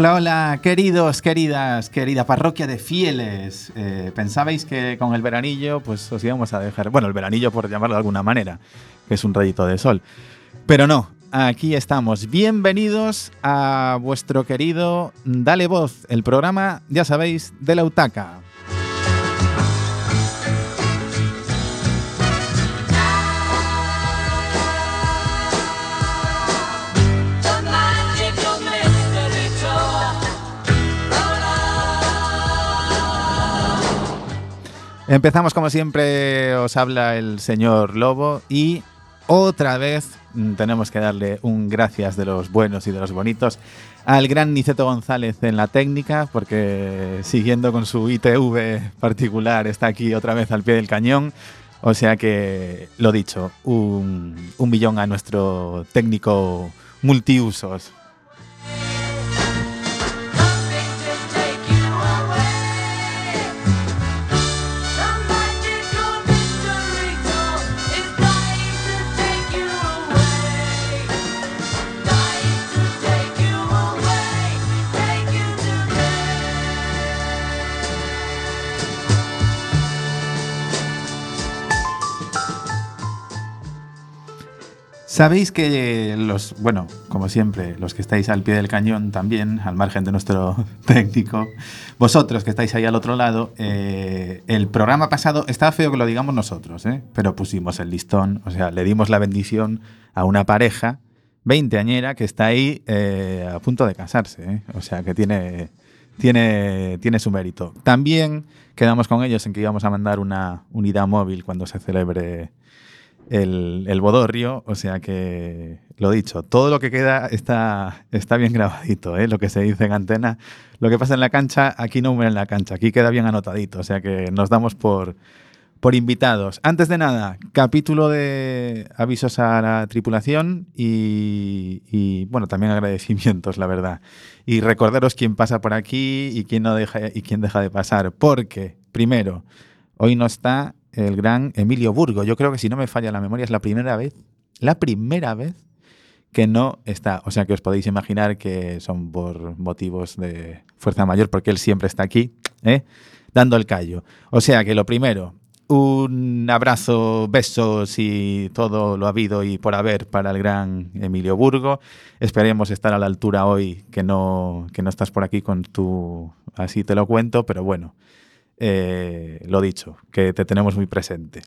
Hola, hola, queridos, queridas, querida parroquia de fieles. Eh, Pensabais que con el veranillo, pues os íbamos a dejar, bueno, el veranillo por llamarlo de alguna manera, que es un rayito de sol. Pero no, aquí estamos. Bienvenidos a vuestro querido Dale Voz, el programa, ya sabéis, de la UTACA. Empezamos como siempre, os habla el señor Lobo y otra vez mm, tenemos que darle un gracias de los buenos y de los bonitos al gran Niceto González en la técnica, porque siguiendo con su ITV particular está aquí otra vez al pie del cañón. O sea que, lo dicho, un, un millón a nuestro técnico multiusos. Sabéis que los, bueno, como siempre, los que estáis al pie del cañón también, al margen de nuestro técnico, vosotros que estáis ahí al otro lado, eh, el programa pasado, está feo que lo digamos nosotros, ¿eh? pero pusimos el listón, o sea, le dimos la bendición a una pareja veinteañera que está ahí eh, a punto de casarse, o sea, que tiene, tiene, tiene su mérito. También quedamos con ellos en que íbamos a mandar una unidad móvil cuando se celebre el, el, bodorrio, o sea que, lo dicho, todo lo que queda está, está bien grabadito, ¿eh? lo que se dice en antena. Lo que pasa en la cancha, aquí no muere en la cancha, aquí queda bien anotadito, o sea que nos damos por, por invitados. Antes de nada, capítulo de avisos a la tripulación y, y, bueno, también agradecimientos, la verdad. Y recordaros quién pasa por aquí y quién, no deja, y quién deja de pasar, porque, primero, hoy no está el gran Emilio Burgo. Yo creo que si no me falla la memoria es la primera vez, la primera vez que no está. O sea que os podéis imaginar que son por motivos de fuerza mayor, porque él siempre está aquí, ¿eh? dando el callo. O sea que lo primero, un abrazo, besos y todo lo habido y por haber para el gran Emilio Burgo. Esperemos estar a la altura hoy, que no, que no estás por aquí con tu... Así te lo cuento, pero bueno eh, lo dicho, que te tenemos muy presente.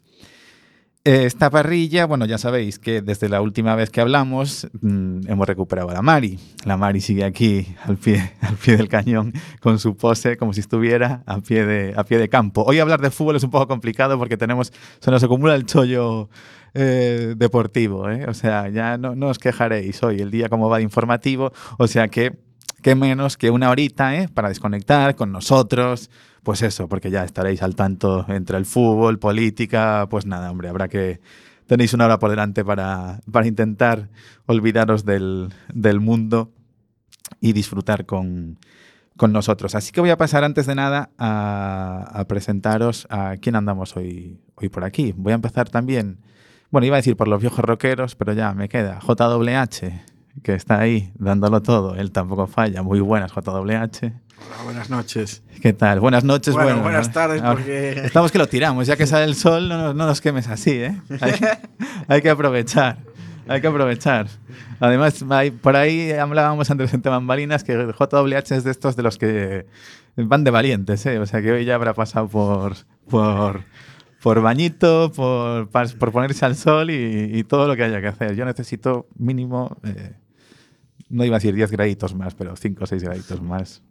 Esta parrilla, bueno, ya sabéis que desde la última vez que hablamos mmm, hemos recuperado a la Mari. La Mari sigue aquí al pie, al pie del cañón con su pose como si estuviera a pie, de, a pie de campo. Hoy hablar de fútbol es un poco complicado porque tenemos, se nos acumula el chollo eh, deportivo. ¿eh? O sea, ya no, no, os quejaréis hoy el día como va de informativo. O sea que, qué menos que una horita ¿eh? para desconectar con nosotros pues eso, porque ya estaréis al tanto entre el fútbol, política, pues nada, hombre, habrá que... Tenéis una hora por delante para, para intentar olvidaros del, del mundo y disfrutar con, con, nosotros. Así que voy a pasar antes de nada a, presentaros a quién andamos hoy, hoy por aquí. Voy a empezar también, bueno, iba a decir por los viejos rockeros, pero ya me queda JWH, que está ahí dándolo todo. Él tampoco falla. Muy buenas, JWH. Hola, buenas noches. ¿Qué tal? Buenas noches. Bueno, bueno buenas tardes, porque... Estamos que lo tiramos, ya que sale el sol, no, no nos quemes así, ¿eh? Hay, hay, que aprovechar, hay que aprovechar. Además, hay, por ahí hablábamos antes entre bambalinas que JWH es de estos de los que van de valientes, ¿eh? O sea, que hoy ya habrá pasado por... por por bañito, por, por ponerse al sol y, y, todo lo que haya que hacer. Yo necesito mínimo, eh, no iba a decir 10 graditos más, pero 5 o 6 graditos más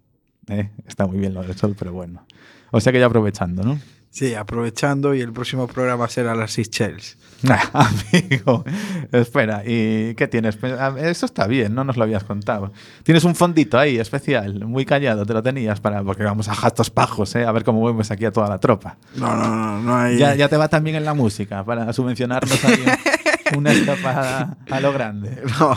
¿eh? Está muy bien lo del sol, pero bueno. O sea que ya aprovechando, ¿no? Sí, aprovechando y el próximo programa será las Seychelles. Ah, amigo, espera, ¿y qué tienes? Eso está bien, no nos lo habías contado. Tienes un fondito ahí especial, muy callado, te lo tenías para, porque vamos a gastos pajos, ¿eh? a ver cómo vemos aquí a toda la tropa. No, no, no, no hay... Ya, ya te va también en la música para subvencionarnos ahí una escapada a lo grande. No,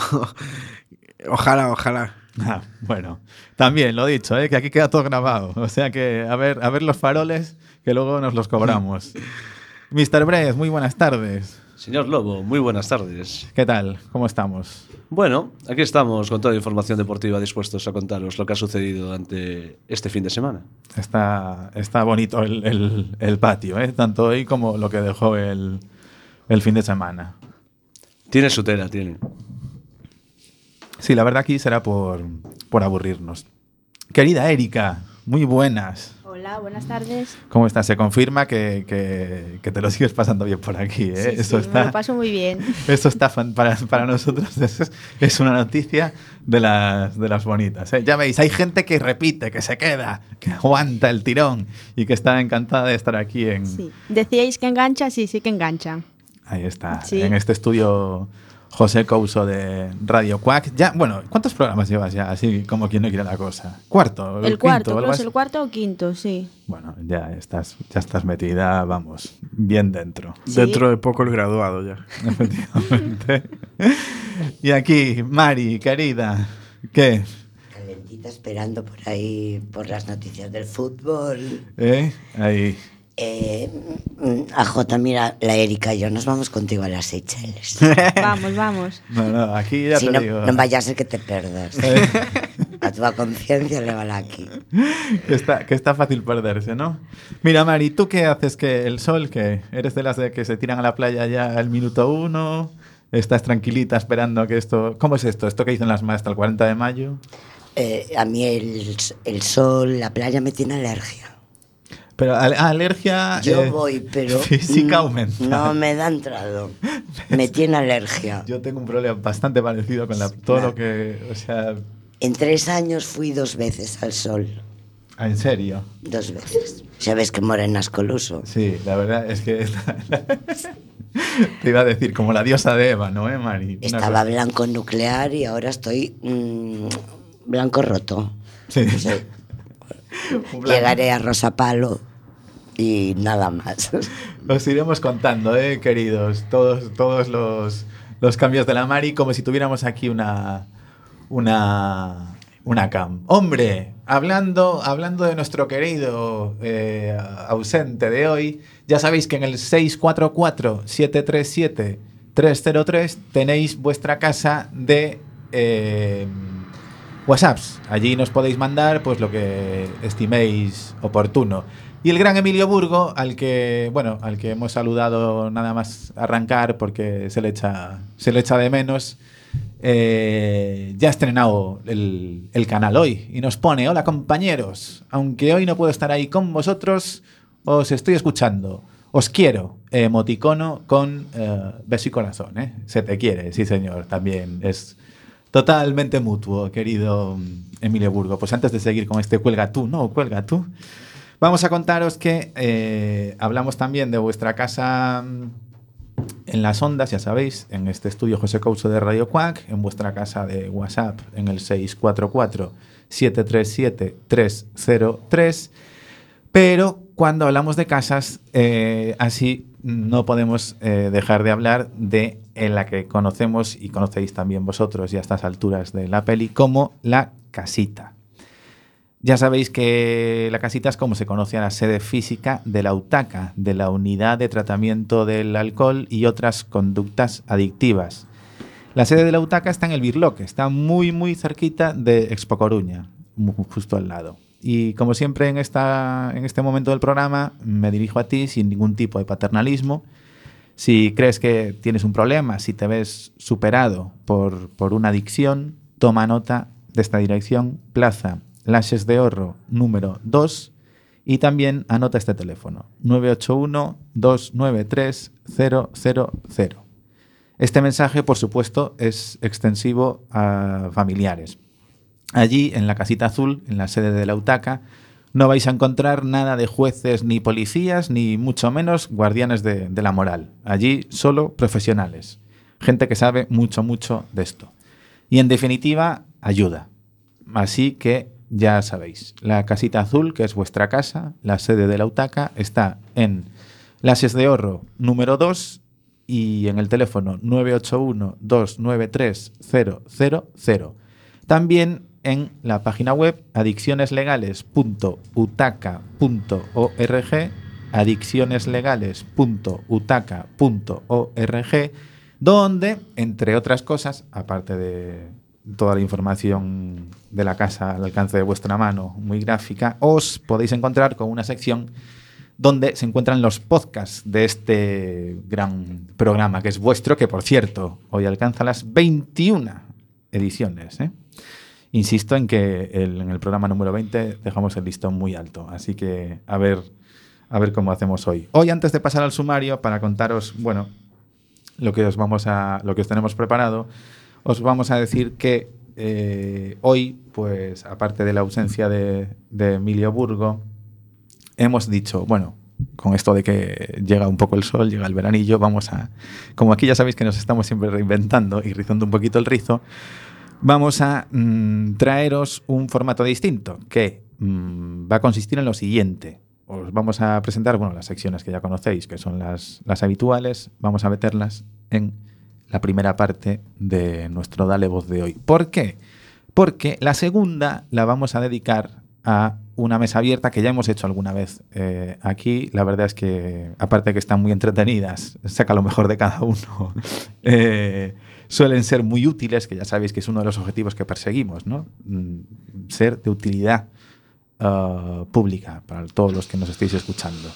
ojalá, ojalá. Ah, bueno, también lo dicho, ¿eh? que aquí queda todo grabado. O sea que a ver, a ver los faroles que luego nos los cobramos. Mr. Brez, muy buenas tardes. Señor Lobo, muy buenas tardes. ¿Qué tal? ¿Cómo estamos? Bueno, aquí estamos con toda la información deportiva dispuestos a contaros lo que ha sucedido durante este fin de semana. Está, está bonito el, el- el patio, ¿eh? tanto hoy como lo que dejó el, el fin de semana. Tiene su tela, tiene. Sí, la verdad aquí será por, por aburrirnos. Querida Erika, muy buenas. Hola, buenas tardes. ¿Cómo estás? Se confirma que, que- que te lo sigues pasando bien por aquí. ¿eh? Sí, Eso sí, está, me lo paso muy bien. Eso está fan- para, para nosotros es, es una noticia de las, de las bonitas. ¿eh? Ya veis, hay gente que repite, que se queda, que aguanta el tirón y que está encantada de estar aquí en... Sí. Decíais que engancha, sí, sí que engancha. Ahí está, Sí. en este estudio José Couso de Radio Quack. Ya, bueno, ¿cuántos programas llevas ya? Así como quien no quiere la cosa. ¿Cuarto? El quinto, cuarto, creo que es el cuarto o quinto, sí. Bueno, ya estás, ya estás metida, vamos, bien dentro. Sí. Dentro de poco el graduado ya. Efectivamente. y aquí, Mari, querida, ¿qué? Calentita esperando por ahí por las noticias del fútbol. ¿Eh? Ahí. Eh, AJ, mira, la Erika y yo nos vamos contigo a las Seychelles. Vamos, vamos. No, no, aquí ya si te no, digo. no vaya a ser que te perdas. Eh, A tu conciencia le vale aquí. que, está, que está fácil perderse, ¿no? Mira, Mari, ¿tú qué haces que el sol, que eres de las de que se tiran a la playa ya al minuto uno? ¿Estás tranquilita esperando a que esto... ¿Cómo es esto? ¿Esto que dicen las maestras el 40 de mayo? Eh, a mí el, el sol, la playa me tiene alergia. Pero al- alergia... Yo eh, voy, pero Física o mental. no me da entrado. Me tiene alergia. Yo tengo un problema bastante parecido con la, todo lo que... O sea, En tres años fui dos veces al sol. ah, en serio. Dos veces. Sabes que morenas coluso. Sí, la verdad es que... Te iba a decir, como la diosa de Eva, ¿no, eh, Mari? Estaba blanco nuclear y ahora estoy mm, blanco roto. Sí. Blanco. Llegaré a Rosa Palo y nada más. Os iremos contando, eh, queridos, todos, todos los, los cambios de la Mari, como si tuviéramos aquí una, una, una cam. Hombre, hablando, hablando de nuestro querido eh, ausente de hoy, ya sabéis que en el 644-737-303 tenéis vuestra casa de eh, WhatsApps. Allí nos podéis mandar pues lo que estiméis oportuno. Y el gran Emilio Burgo, al que, bueno, al que hemos saludado nada más arrancar porque se le echa, se le echa de menos, eh, ya ha estrenado el, el canal hoy y nos pone, hola compañeros, aunque hoy no puedo estar ahí con vosotros, os estoy escuchando. Os quiero, emoticono con eh, beso y corazón, ¿eh? Se te quiere, sí señor, también es totalmente mutuo, querido mm, Emilio Burgo. Pues antes de seguir con este cuelga tú, no, cuelga tú, vamos a contaros que eh, hablamos también de vuestra casa mm, en las ondas, ya sabéis, en este estudio José Couso de Radio Quack, en vuestra casa de WhatsApp en el 644-737-303. Pero cuando hablamos de casas, eh, así no podemos eh, dejar de hablar de en la que conocemos y conocéis también vosotros ya a estas alturas de la peli como la casita. Ya sabéis que la casita es como se conoce a la sede física de la UTACA, de la Unidad de Tratamiento del Alcohol y otras conductas adictivas. La sede de la UTACA está en el Birloque, está muy muy cerquita de Expo Coruña, justo al lado. Y como siempre en, esta, en este momento del programa, me dirijo a ti sin ningún tipo de paternalismo. Si crees que tienes un problema, si te ves superado por, por una adicción, toma nota de esta dirección, Plaza Lases de Horro número 2 y también anota este teléfono, 981-293-000. Este mensaje, por supuesto, es extensivo a familiares. Allí, en la casita azul, en la sede de la UTACA, no vais a encontrar nada de jueces ni policías, ni mucho menos guardianes de, la moral. Allí solo profesionales, gente que sabe mucho, mucho de esto. Y en definitiva, ayuda. Así que ya sabéis, la casita azul, que es vuestra casa, la sede de la UTACA, está en Lases de Horro número 2 y en el teléfono 981-293-000. También en la página web adiccioneslegales.utaca.org. adiccioneslegales.utaca.org, donde, entre otras cosas, aparte de toda la información de la casa al alcance de vuestra mano, muy gráfica, os podéis encontrar con una sección donde se encuentran los podcasts de este gran programa que es vuestro, que por cierto, hoy alcanza las 21 ediciones. ¿eh? Insisto en que en el programa número 20 dejamos el listón muy alto, así que a ver, a ver cómo hacemos hoy. Hoy, antes de pasar al sumario, para contaros, bueno, lo que os vamos a, lo que os tenemos preparado, os vamos a decir que eh, hoy, pues, aparte de la ausencia de, de Emilio Burgo, hemos dicho, bueno, con esto de que llega un poco el sol, llega el veranillo, vamos a, como aquí ya sabéis que nos estamos siempre reinventando y rizando un poquito el rizo, vamos a mm, traeros un formato distinto que mm, va a consistir en lo siguiente. Os vamos a presentar, bueno, las secciones que ya conocéis, que son las, habituales, vamos a meterlas en la primera parte de nuestro Dale Voz de hoy. ¿Por qué? Porque la segunda la vamos a dedicar a una mesa abierta que ya hemos hecho alguna vez eh, aquí. La verdad es que, aparte de que están muy entretenidas, saca lo mejor de cada uno. eh, suelen ser muy útiles, que ya sabéis que es uno de los objetivos que perseguimos, ¿no? Mm, Ser de utilidad ah, pública para todos los que nos estéis escuchando.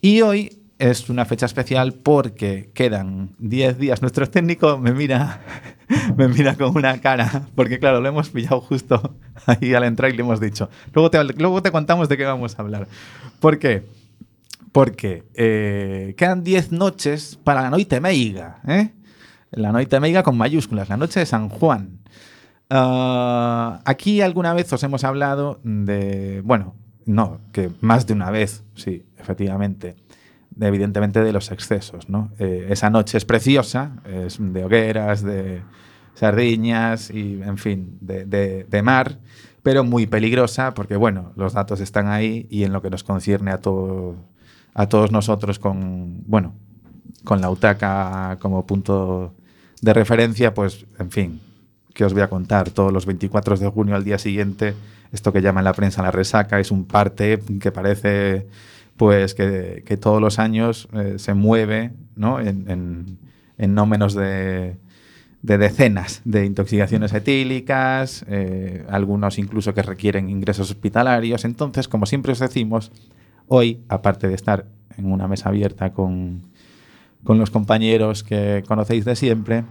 Y hoy es una fecha especial porque quedan 10 días. Nuestro técnico me mira, me mira con una cara, porque claro, lo hemos pillado justo ahí al entrar y le hemos dicho. Luego te, luego te contamos de qué vamos a hablar. ¿Por qué? Porque eh, quedan 10 noches para la noite meiga, ¿eh? La noite meiga con mayúsculas, la noche de San Juan. Ah, aquí alguna vez os hemos hablado de, bueno, no, que más de una vez, sí, efectivamente, de, evidentemente de los excesos, ¿no? Eh, esa noche es preciosa, es de hogueras, de sardiñas y, en fin, de, de- mar, pero muy peligrosa porque, bueno, los datos están ahí y en lo que nos concierne a, a todos nosotros con, bueno, con la UTACA como punto de referencia, pues, en fin, que os voy a contar todos los 24 de junio al día siguiente, esto que llaman la prensa la resaca, es un parte que parece pues que, que todos los años eh, se mueve ¿no? en, en- no menos de, de decenas de intoxicaciones etílicas, eh, algunos incluso que requieren ingresos hospitalarios. Entonces, como siempre os decimos, hoy, aparte de estar en una mesa abierta con, con los compañeros que conocéis de siempre,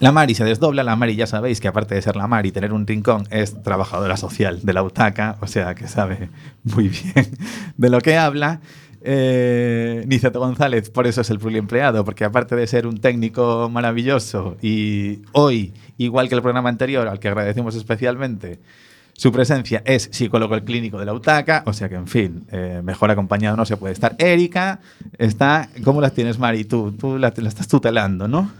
la Mari se desdobla, la Mari ya sabéis que aparte de ser la Mari, tener un rincón, es trabajadora social de la UTACA, o sea que sabe muy bien de lo que habla. Eh, Niceto González, por eso es el pluriempleado, porque aparte de ser un técnico maravilloso y hoy, igual que el programa anterior, al que agradecemos especialmente, su presencia es psicólogo clínico de la UTACA, o sea que, en fin, eh, mejor acompañado no se puede estar. Erika está, ¿cómo las tienes, Mari? Tú, tú la, la estás tutelando, ¿no?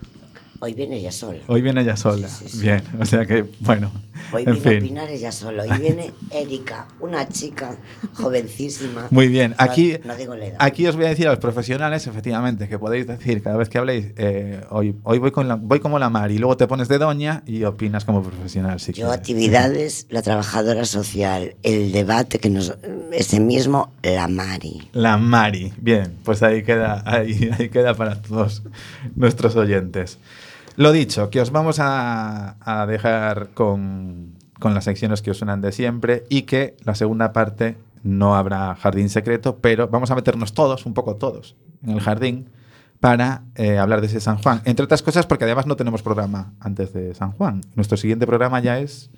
Hoy viene ella sola. Hoy viene ella sola. Sí, sí, sí. Bien, o sea que, bueno. Hoy en viene a fin. opinar ella sola. Hoy viene Erika, una chica jovencísima. Muy bien. No- Aquí, No, digo la edad. aquí os voy a decir a los profesionales, efectivamente, que podéis decir cada vez que habléis, eh, hoy, hoy voy, con la- voy como la Mari, y luego te pones de doña y opinas como profesional. Si Yo, quieres. actividades, la trabajadora social, el debate que nos. Ese mismo, la Mari. La Mari. Bien, pues ahí queda, ahí, ahí queda para todos nuestros oyentes. Lo dicho, que os vamos a, dejar con, con las secciones que os suenan de siempre y que la segunda parte no habrá jardín secreto, pero vamos a meternos todos, un poco todos, en el jardín para eh, hablar de ese San Juan. Entre otras cosas porque además no tenemos programa antes de San Juan. Nuestro siguiente programa ya es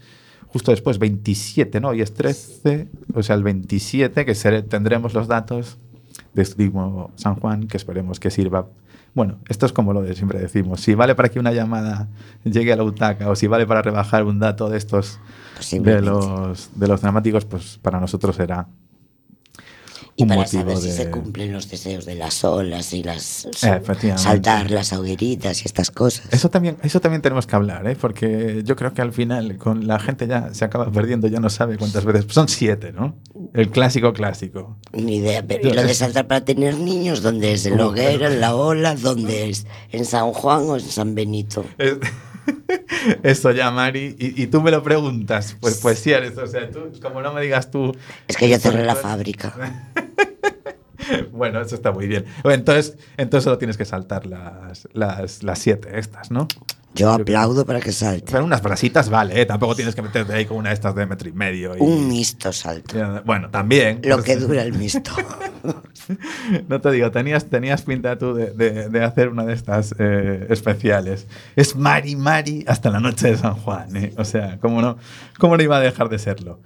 justo después, 27, ¿no? Hoy es 13, o sea, el 27, que seré- tendremos los datos de San Juan, que esperemos que sirva. Bueno, esto es como lo de siempre decimos. Si vale para que una llamada llegue a la UTACA o si vale para rebajar un dato de estos de los, de los dramáticos, pues para nosotros será Y un para saber si se cumplen los deseos de las olas y las. Saltar las hogueritas y estas cosas. Eso también, eso también tenemos que hablar, ¿eh? porque yo creo que al final con la gente ya se acaba perdiendo, ya no sabe cuántas veces. Son siete, ¿no? El clásico clásico. Ni idea. Pero ¿y lo de saltar para tener niños? ¿Dónde es? ¿En la hoguera, en la ola? ¿Dónde es? ¿En San Juan o en San Benito? Es- Eso ya, Mari. Y, y tú me lo preguntas. Pues, pues sí eres. O sea, tú, como no me digas tú. Es que yo cerré la fábrica. bueno, eso está muy bien. Entonces, entonces solo tienes que saltar las, las, las siete estas, ¿no? Yo aplaudo para que salte. Pero unas brasitas vale, ¿eh? Tampoco tienes que meterte ahí con una de estas de metro y medio. y- Un mixto salto. Bueno, también. Lo Pues, que dura el mixto. No te digo, tenías, tenías pinta tú de, de- de hacer una de estas eh, especiales. Es Mari Mari hasta la noche de San Juan. ¿eh? O sea, ¿cómo no, ¿cómo no iba a dejar de serlo?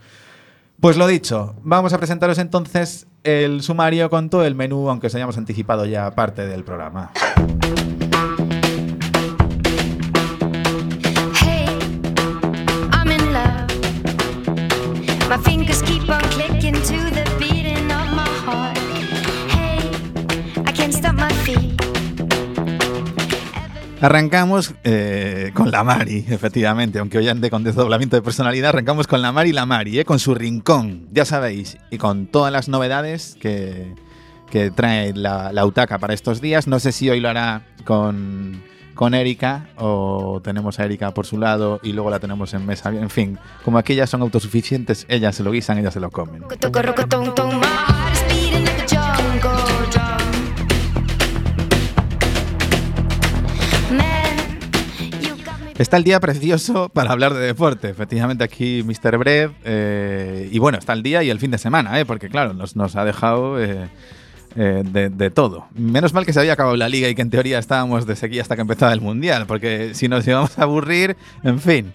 Pues lo dicho, vamos a presentaros entonces el sumario con todo el menú, aunque os hayamos anticipado ya parte del programa. Arrancamos eh, con la Mari, efectivamente, aunque hoy ande con desdoblamiento de personalidad, arrancamos con la Mari la Mari, eh, con su rincón, ya sabéis, y con todas las novedades que, que trae la, la UTACA para estos días. No sé si hoy lo hará con, con Erika o tenemos a Erika por su lado y luego la tenemos en mesa. En fin, como aquí ellas son autosuficientes, ellas se lo guisan, ellas se lo comen. Está el día precioso para hablar de deporte. Efectivamente, aquí Mr. Bread. eh, y bueno, está el día y el fin de semana, ¿eh? porque claro, nos, nos ha dejado eh, eh, de, de todo. Menos mal que se había acabado la liga y que en teoría estábamos de sequía hasta que empezaba el mundial, porque si nos íbamos a aburrir, en fin.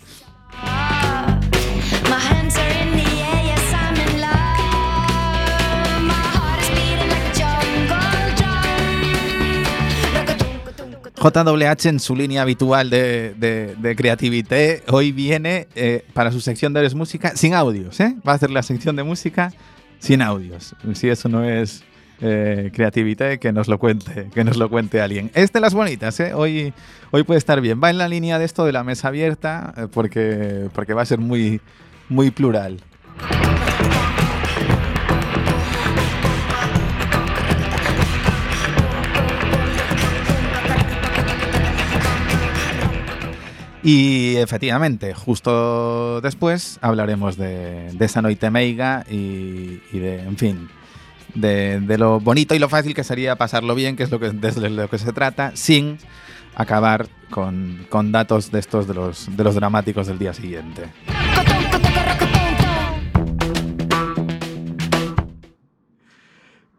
JWH en su línea habitual de, de, de creativité hoy viene eh, para su sección de Eres Música sin audios. ¿eh? Va a hacer la sección de música sin audios. Si eso no es eh, creativité, que nos lo cuente, que nos lo cuente alguien. Es de las bonitas, ¿eh? hoy, hoy puede estar bien. Va en la línea de esto de la mesa abierta eh, porque, porque va a ser muy, muy plural. Y efectivamente, justo después hablaremos de, de esa noite meiga y, y de, en fin, de, lo bonito y lo fácil que sería pasarlo bien, que es lo que, de lo que se trata, sin acabar con, con datos de estos de los, de los dramáticos del día siguiente.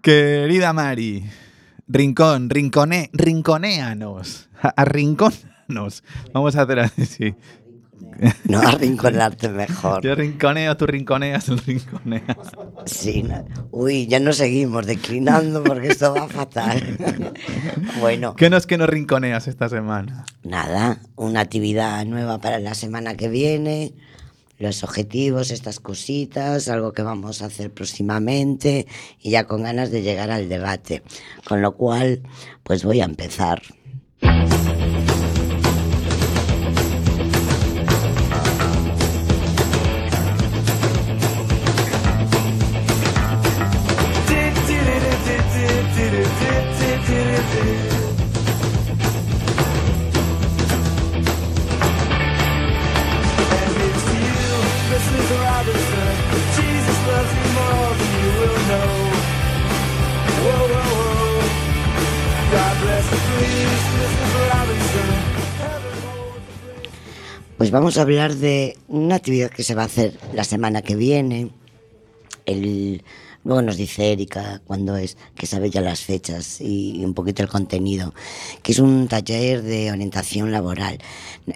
Querida Mari, rincón, rinconé, rinconéanos, arrinconanos. Vamos a hacer así. No arrinconarte mejor. Yo rinconeo, tú rinconeas, tú rinconeas. Sí, no. Uy, ya no seguimos declinando porque esto va fatal. bueno, ¿Qué no es que no rinconeas esta semana? nada, una actividad nueva para la semana que viene, los objetivos, estas cositas, algo que vamos a hacer próximamente y ya con ganas de llegar al debate. Con lo cual, pues voy a empezar. Pues vamos a hablar de una actividad que se va a hacer la semana que viene. El, luego nos dice Erika cuándo es, que sabe ya las fechas y un poquito el contenido, que es un taller de orientación laboral.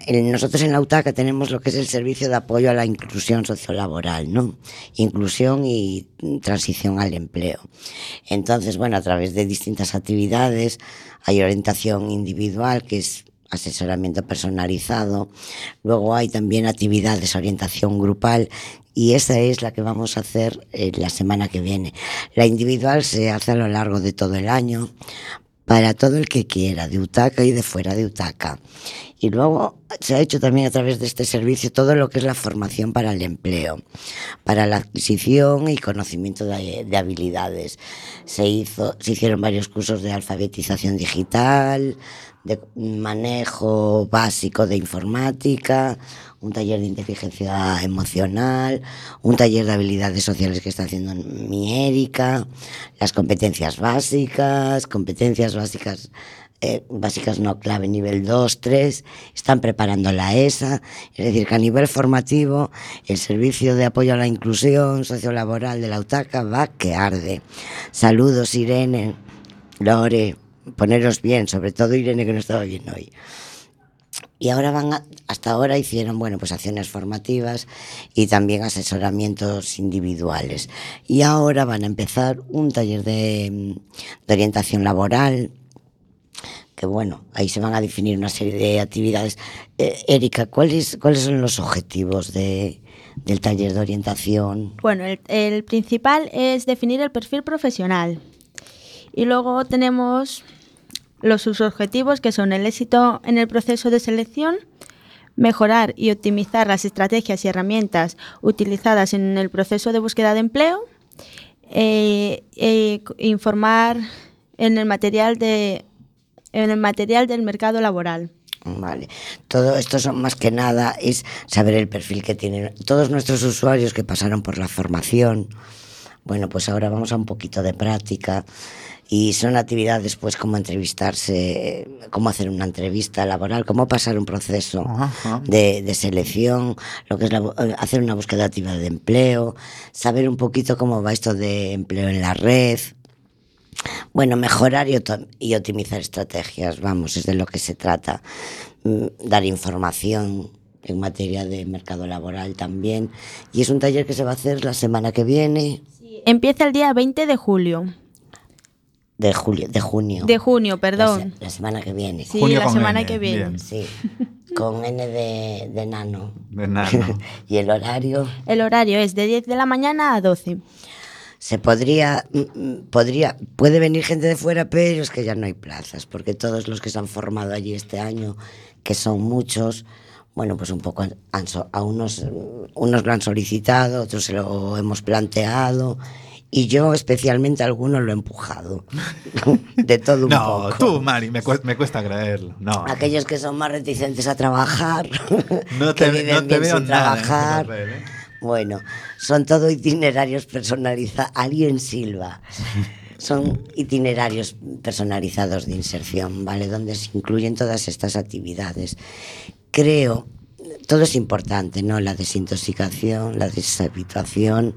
Nosotros en la UTACA tenemos lo que es el servicio de apoyo a la inclusión sociolaboral, ¿no? Inclusión y transición al empleo. Entonces, bueno, a través de distintas actividades hay orientación individual, que es asesoramiento personalizado. Luego hay también actividades, orientación grupal y esa es la que vamos a hacer eh, la semana que viene. La individual se hace a lo largo de todo el año para todo el que quiera, de Utaca y de fuera de Utaca. Y luego se ha hecho también a través de este servicio todo lo que es la formación para el empleo, para la adquisición y conocimiento de, de habilidades. Se, hizo, se hicieron varios cursos de alfabetización digital, de manejo básico de informática, un taller de inteligencia emocional, un taller de habilidades sociales que está haciendo mi Erika, las competencias básicas, competencias básicas eh, básicas no clave nivel 2, 3, están preparando la ESA, es decir, que a nivel formativo el servicio de apoyo a la inclusión sociolaboral de la UTACA va que arde. Saludos Irene, Lore, poneros bien, sobre todo Irene que no estaba bien hoy. Y ahora van, a- hasta ahora hicieron, bueno, pues acciones formativas y también asesoramientos individuales. Y ahora van a empezar un taller de, mm, orientación laboral, que bueno, ahí se van a definir una serie de actividades. Eh, Erika, ¿cuáles, ¿cuáles son los objetivos de, del taller de orientación? Bueno, el, el principal es definir el perfil profesional. Y luego tenemos los subobjetivos que son el éxito en el proceso de selección, mejorar y optimizar las estrategias y herramientas utilizadas en el proceso de búsqueda de empleo, co- informar en el material de en el material del mercado laboral. Vale, todo esto son más que nada es saber el perfil que tienen todos nuestros usuarios que pasaron por la formación. Bueno, pues ahora vamos a un poquito de práctica y son actividades pues como entrevistarse, cómo hacer una entrevista laboral, cómo pasar un proceso de, de selección, lo que es la eh, hacer una búsqueda activa de empleo, saber un poquito cómo va esto de empleo en la red, bueno, mejorar y optimizar estrategias, vamos, es de lo que se trata. Mm, Dar información en materia de mercado laboral también. Y es un taller que se va a hacer la semana que viene, Empieza el día 20 de julio. De julio, de junio. De junio, La, perdón. se- la semana que viene. Sí, Junio la con semana N, que viene. bien. Sí, con N de, de nano. De nano. y el horario El horario es de 10 de la mañana a 12. se podría, mm, mm, podría, puede venir gente de fuera, pero es que ya no hay plazas, porque todos los que se han formado allí este año, que son muchos, bueno, pues un poco han- a unos, mm, unos lo han solicitado, otros se lo hemos planteado, y yo especialmente a algunos lo he empujado, de todo un No, poco. tú, Mari, me cuesta, me cuesta creerlo. No. Aquellos que son más reticentes a trabajar, No que te, viven no te bien veo sin nada trabajar. papel, ¿eh? Bueno, son todo itinerarios personalizados. Alguien Silva. Son itinerarios personalizados de inserción, ¿vale? Donde se incluyen todas estas actividades. Creo, todo es importante, ¿no? La desintoxicación, la deshabituación,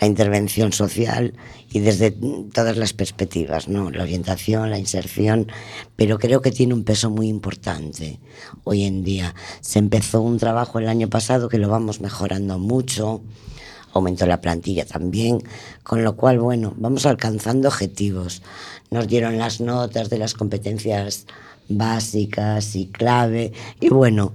la intervención social y desde todas las perspectivas, ¿no? La orientación, la inserción, pero creo que tiene un peso muy importante hoy en día. Se empezó un trabajo el año pasado que lo vamos mejorando mucho, aumentó la plantilla también, con lo cual, bueno, vamos alcanzando objetivos. Nos dieron las notas de las competencias básicas y clave, y bueno,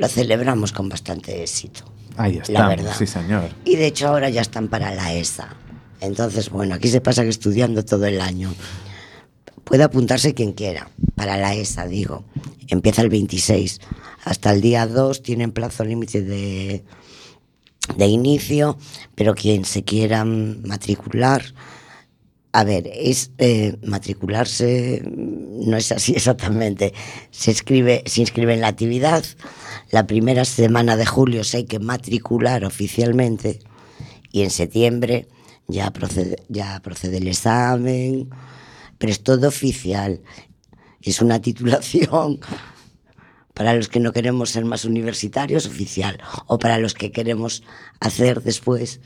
lo celebramos con bastante éxito. Ahí la estamos, verdad. sí, señor. Y de hecho ahora ya están para la ESA. Entonces, bueno, aquí se pasa que estudiando todo el año. Puede apuntarse quien quiera, para la ESA, digo. Empieza el 26. Hasta el día 2 tienen plazo límite de, de inicio, pero quien se quiera matricular, a ver, es eh, matricularse, no es así exactamente. Se escribe, se inscribe en la actividad. La primera semana de julio se hay que matricular oficialmente y en septiembre ya procede, el examen, pero es todo oficial. Es una titulación para los que no queremos ser más universitarios, oficial, o para los que queremos hacer después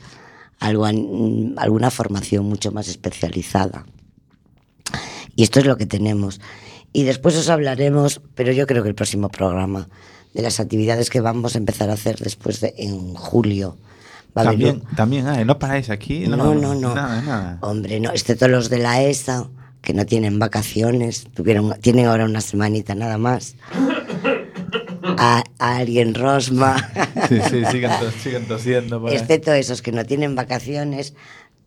algo, alguna formación mucho más especializada. Y esto es lo que tenemos. Y después os hablaremos, pero yo creo que el próximo programa, de las actividades que vamos a empezar a hacer después de en julio. Va a También, un- también, ah, ¿no paráis aquí? no, no, no. Nada, nada. Hombre, no, excepto los de la ESA, que no tienen vacaciones, tuvieron, tienen ahora una semanita nada más. A, a alguien Rosma. Sí, sí, siguen, siguen tosiendo. excepto esos que no tienen vacaciones,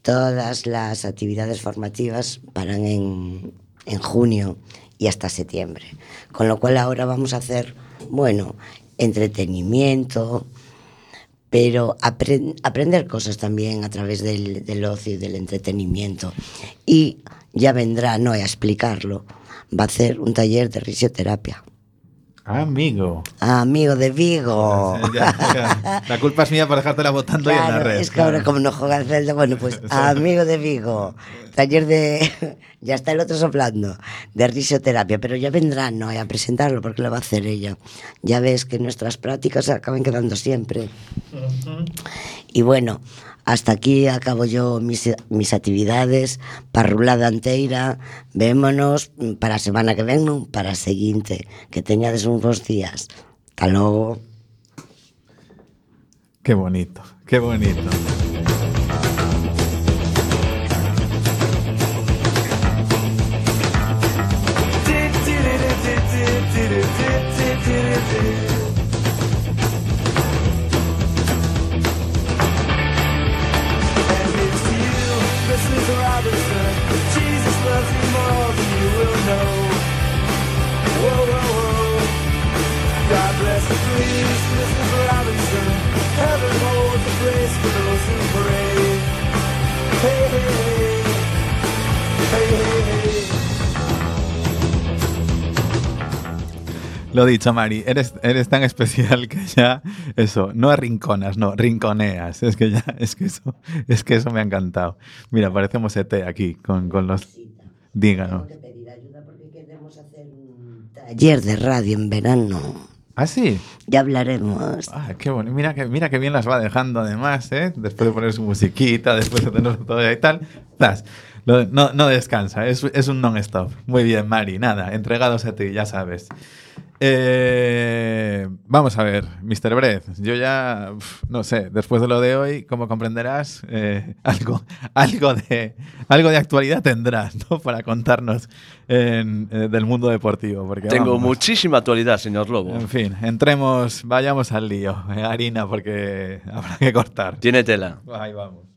todas las actividades formativas paran en, en junio y hasta septiembre. Con lo cual ahora vamos a hacer bueno, entretenimiento, pero apren- aprender cosas también a través del, del ocio y del entretenimiento. Y ya vendrá Noé a explicarlo. Va a hacer un taller de risioterapia. Amigo. Amigo de Vigo. Ya, ya. La culpa es mía por dejártela votando ahí en la Claro, red. es que ahora claro. como no juega al Celta, bueno, pues amigo de Vigo, taller de, ya está el otro soplando, de risoterapia, pero ya vendrá no a presentarlo porque lo va a hacer ella. Ya ves que nuestras prácticas acaban quedando siempre. Y bueno, hasta aquí acabo yo mis, mis actividades, parrulada anteira, vémonos para a semana que ven, para a seguinte, que teñades uns bons días. Hasta logo. Qué bonito, qué bonito. Lo dicho, Mari, eres, eres tan especial que ya eso, no arrinconas, no, rinconeas. Es que ya, es que eso, es que eso me ha encantado. Mira, parecemos ET aquí con, con los. Díganos. pedir ayuda porque queremos hacer un taller de radio en verano. Ah, sí. Ya hablaremos. Ah, qué bueno. Mira que, mira que bien las va dejando además, ¿eh? Después de poner su musiquita, después de tenerlo todo y tal. zas. No, no descansa, es, es un non-stop. Muy bien, Mari. Nada, entregados a ti, ya sabes. Eh, vamos a ver, Mr. Breath. Yo ya, uf, no sé, después de lo de hoy, como comprenderás, eh, algo, algo, de, algo de actualidad tendrás, ¿no? Para contarnos en- eh, del mundo deportivo. Porque, Tengo vamos, muchísima actualidad, señor Lobo. En fin, entremos, vayamos al lío. eh, harina, porque habrá que cortar. Tiene tela. Ahí vamos.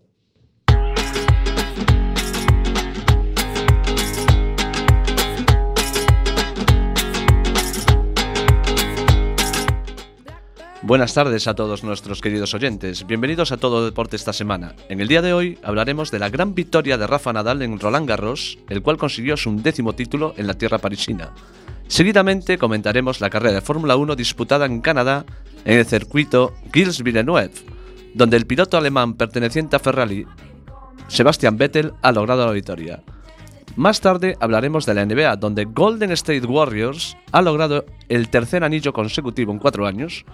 Buenas tardes a todos nuestros queridos oyentes. Bienvenidos a Todo Deporte esta semana. En el día de hoy hablaremos de la gran victoria de Rafa Nadal en Roland Garros, el cual consiguió su décimo título en la tierra parisina. Seguidamente comentaremos la carrera de Fórmula 1 disputada en Canadá en el circuito Gilles Villeneuve, donde el piloto alemán perteneciente a Ferrari, Sebastian Vettel, ha logrado la victoria. Más tarde hablaremos de la NBA, donde Golden State Warriors ha logrado el tercer anillo consecutivo en cuatro años,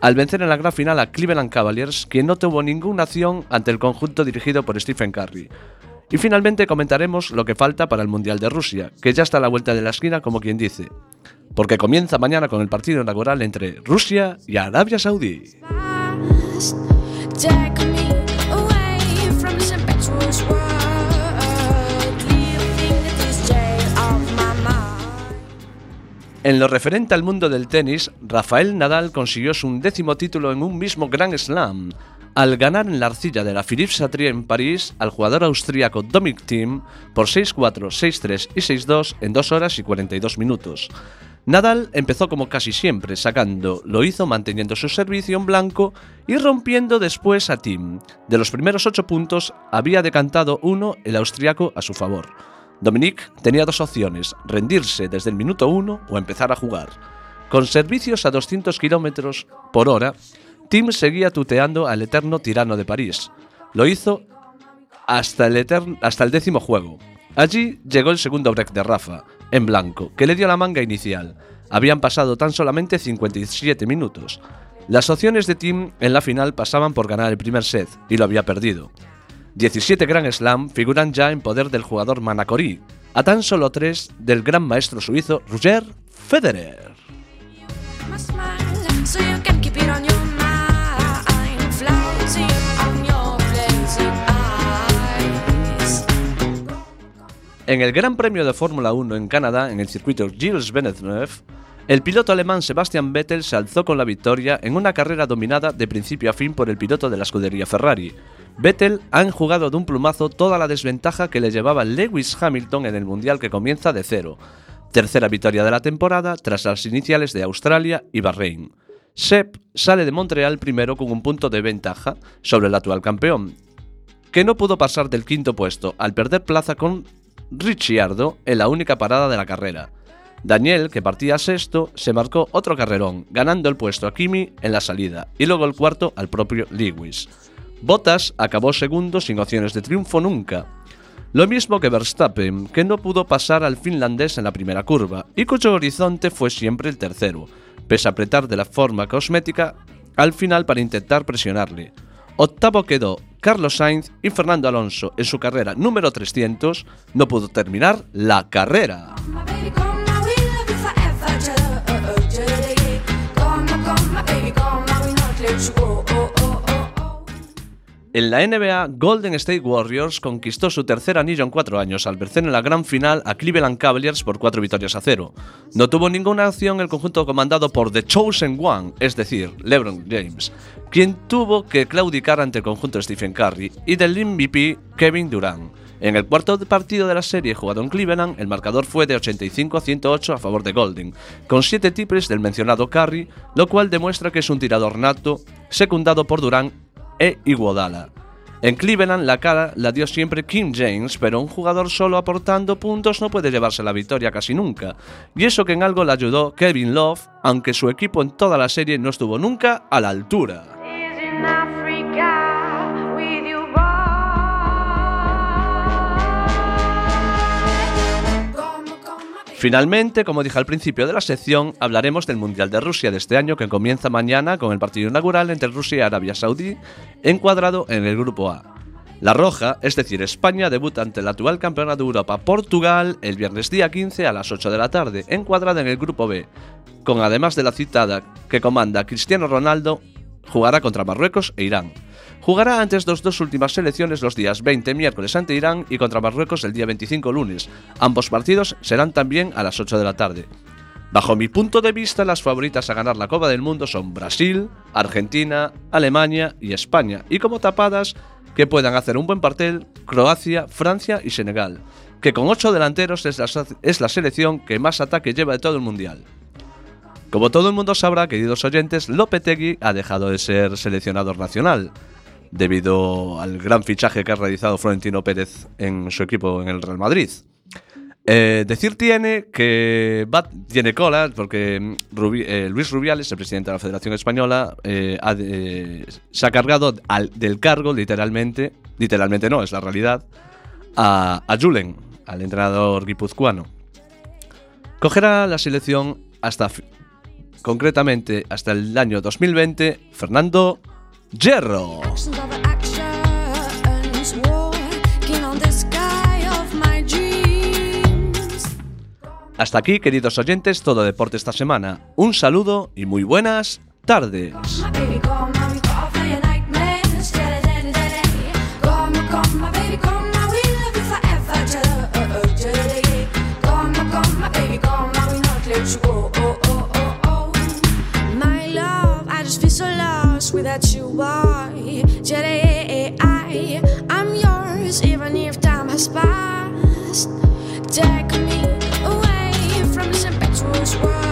al vencer en la gran final a Cleveland Cavaliers, quien no tuvo ninguna acción ante el conjunto dirigido por Stephen Curry. Y finalmente comentaremos lo que falta para el Mundial de Rusia, que ya está a la vuelta de la esquina como quien dice, porque comienza mañana con el partido inaugural entre Rusia y Arabia Saudí. En lo referente al mundo del tenis, Rafael Nadal consiguió su undécimo título en un mismo Grand Slam, al ganar en la arcilla de la Philippe Chatrier en París al jugador austríaco Dominic Thiem por 6-4, 6-3 y 6-2 en 2 horas y 42 minutos. Nadal empezó como casi siempre, sacando, lo hizo manteniendo su servicio en blanco y rompiendo después a Thiem. De los primeros 8 puntos, había decantado uno el austriaco a su favor. Dominic tenía dos opciones, rendirse desde el minuto 1 o empezar a jugar. Con servicios a 200 km por hora, Tim seguía tuteando al eterno tirano de París. Lo hizo hasta el, hasta el décimo juego. Allí llegó el segundo break de Rafa, en blanco, que le dio la manga inicial. Habían pasado tan solamente 57 minutos. Las opciones de Tim en la final pasaban por ganar el primer set, y lo había perdido. 17 Grand Slam figuran ya en poder del jugador Manacorí, a tan solo tres del gran maestro suizo Roger Federer. En el Gran Premio de Fórmula 1 en Canadá, en el circuito Gilles Villeneuve, el piloto alemán Sebastian Vettel se alzó con la victoria en una carrera dominada de principio a fin por el piloto de la escudería Ferrari. Vettel ha enjugado de un plumazo toda la desventaja que le llevaba Lewis Hamilton en el Mundial que comienza de cero. Tercera victoria de la temporada tras las iniciales de Australia y Bahrein. Sepp sale de Montreal primero con un punto de ventaja sobre el actual campeón, que no pudo pasar del quinto puesto al perder plaza con Ricciardo en la única parada de la carrera. Daniel, que partía sexto, se marcó otro carrerón, ganando el puesto a Kimi en la salida y luego el cuarto al propio Lewis. Bottas acabó segundo sin opciones de triunfo nunca. Lo mismo que Verstappen, que no pudo pasar al finlandés en la primera curva y cuyo horizonte fue siempre el tercero, pese a apretar de la forma cosmética al final para intentar presionarle. Octavo quedó Carlos Sainz y Fernando Alonso en su carrera número 300 no pudo terminar la carrera. En la NBA, Golden State Warriors conquistó su tercer anillo en cuatro años al vencer en la gran final a Cleveland Cavaliers por cuatro victorias a cero. No tuvo ninguna acción el conjunto comandado por The Chosen One, es decir, LeBron James, quien tuvo que claudicar ante el conjunto Stephen Curry y del MVP Kevin Durant. En el cuarto partido de la serie jugado en Cleveland, el marcador fue de 85 a 108 a favor de Golden, con siete triples del mencionado Curry, lo cual demuestra que es un tirador nato, secundado por Durant e Iguodala. En Cleveland la cara la dio siempre Kim James, pero un jugador solo aportando puntos no puede llevarse la victoria casi nunca. Y eso que en algo le ayudó Kevin Love, aunque su equipo en toda la serie no estuvo nunca a la altura. Finalmente, como dije al principio de la sección, hablaremos del Mundial de Rusia de este año que comienza mañana con el partido inaugural entre Rusia y Arabia Saudí, encuadrado en el Grupo A. La Roja, es decir, España, debuta ante el actual campeona de Europa Portugal el viernes día 15 a las 8 de la tarde, encuadrada en el Grupo B, con además de la citada que comanda Cristiano Ronaldo, jugará contra Marruecos e Irán. Jugará antes las dos últimas selecciones los días 20 miércoles ante Irán y contra Marruecos el día 25 lunes. Ambos partidos serán también a las 8 de la tarde. Bajo mi punto de vista, las favoritas a ganar la Copa del Mundo son Brasil, Argentina, Alemania y España, y como tapadas que puedan hacer un buen papel Croacia, Francia y Senegal, que con ocho delanteros es la, es la selección que más ataque lleva de todo el Mundial. Como todo el mundo sabrá, queridos oyentes, Lopetegui ha dejado de ser seleccionador nacional, debido al gran fichaje que ha realizado Florentino Pérez en su equipo en el Real Madrid. Eh, decir tiene que tiene cola porque mm, eh, Luis Rubiales, el presidente de la Federación Española, eh, ha se ha cargado del cargo, literalmente, literalmente no, es la realidad, a, a Julen, al entrenador guipuzcoano. Cogerá la selección hasta, concretamente, hasta el año 2020, Fernando Hierro. Hasta aquí, queridos oyentes, todo deporte esta semana. Un saludo y muy buenas tardes. Boy. Jada, yeah, yeah, I, I'm yours, even if time has passed. Take me away from this impetuous world.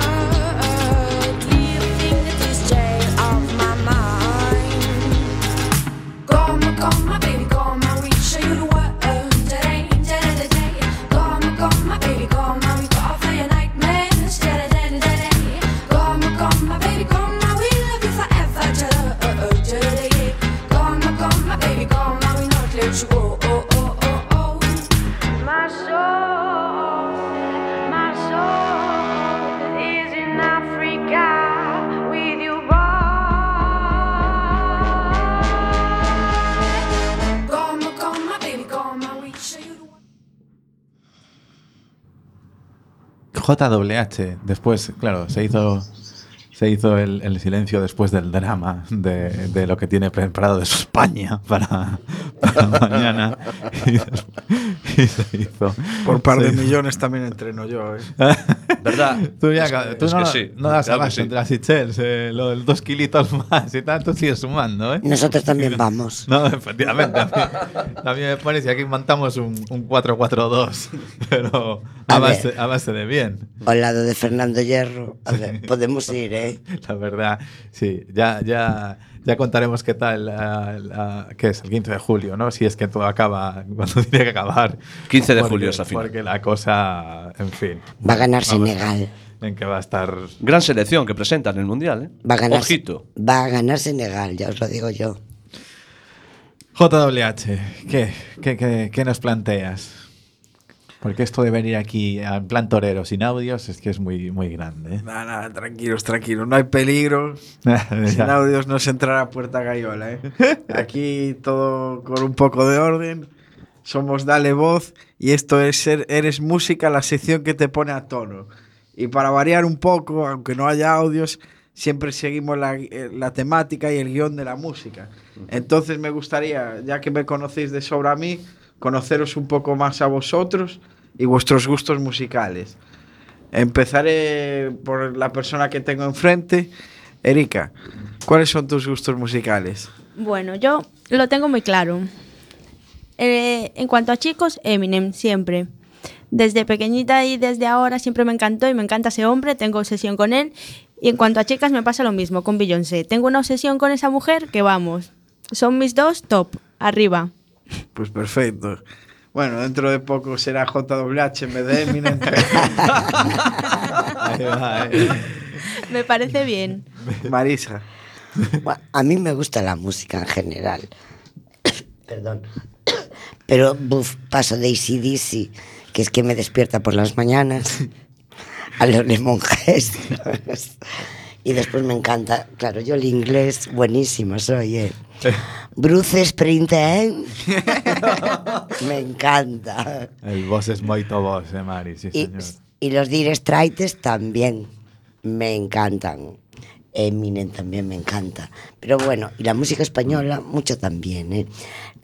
JWH, después, claro, se hizo, se hizo el, el silencio después del drama de, de lo que tiene preparado de España para, para mañana. Y, des- y se hizo. Por par de hizo- millones también entreno yo. ¿eh? ¿Verdad? Tú, ya, Es tú es no, que sí, no das claro que abasto sí. entre las Seychelles, eh, lo de los dos kilitos más y tal, tú sigues sumando, ¿eh? Nosotros también vamos. No, efectivamente. A mí, a mí me parece que aquí montamos un, un 4-4-2, pero a, A base, ver. a base de bien. Al lado de Fernando Hierro. A ver, podemos ir, ¿eh? La verdad, sí, ya, ya, ya contaremos qué tal, la- la- ¿qué es? El 15 de julio, ¿no? Si es que todo acaba cuando tiene que acabar. 15 de Porque- julio es la final. Porque la cosa, en fin. Va a ganar Vamos. Senegal. En que va a estar. Gran selección que presentan en el Mundial, ¿eh? Va a ganar, Ojito. va a ganar Senegal, ya os lo digo yo. JWH, ¿qué, qué, qué, qué nos planteas? Porque esto de venir aquí en plan torero sin audios es que es muy, muy grande. ¿eh? Nada, nada, tranquilos, tranquilos. No hay peligro. Sin audios no se entrará puerta gallola, ¿eh? Aquí todo con un poco de orden. Somos Dale Voz y esto es ser, Eres Música, la sección que te pone a tono. Y para variar un poco, aunque no haya audios, siempre seguimos la, eh, la temática y el guion de la música. Entonces me gustaría, ya que me conocéis de sobra a mí, conoceros un poco más a vosotros y vuestros gustos musicales. Empezaré por la persona que tengo enfrente. Erika, ¿cuáles son tus gustos musicales? Bueno, yo lo tengo muy claro. Eh, en cuanto a chicos, Eminem, siempre. Desde pequeñita y desde ahora siempre me encantó y me encanta ese hombre, tengo obsesión con él. Y en cuanto a chicas me pasa lo mismo con Beyoncé. Tengo una obsesión con esa mujer que vamos. Son mis dos top, arriba. Pues perfecto. Bueno, dentro de poco será JWH en vez de Eminem. Ahí va. Me parece bien. Marisa. A mí me gusta la música en general. Perdón. Pero buf, paso de ACDC, que es que me despierta por las mañanas, a los Lemon Heads. Y después me encanta, claro, yo el inglés buenísimo soy, ¿eh? Bruce Springsteen. me encanta. El boss es moito boss, eh, Mari, sí, Y, señor. y los Dire Straits también me encantan. Eminem también me encanta. Pero bueno, y la música española, mucho también. ¿eh?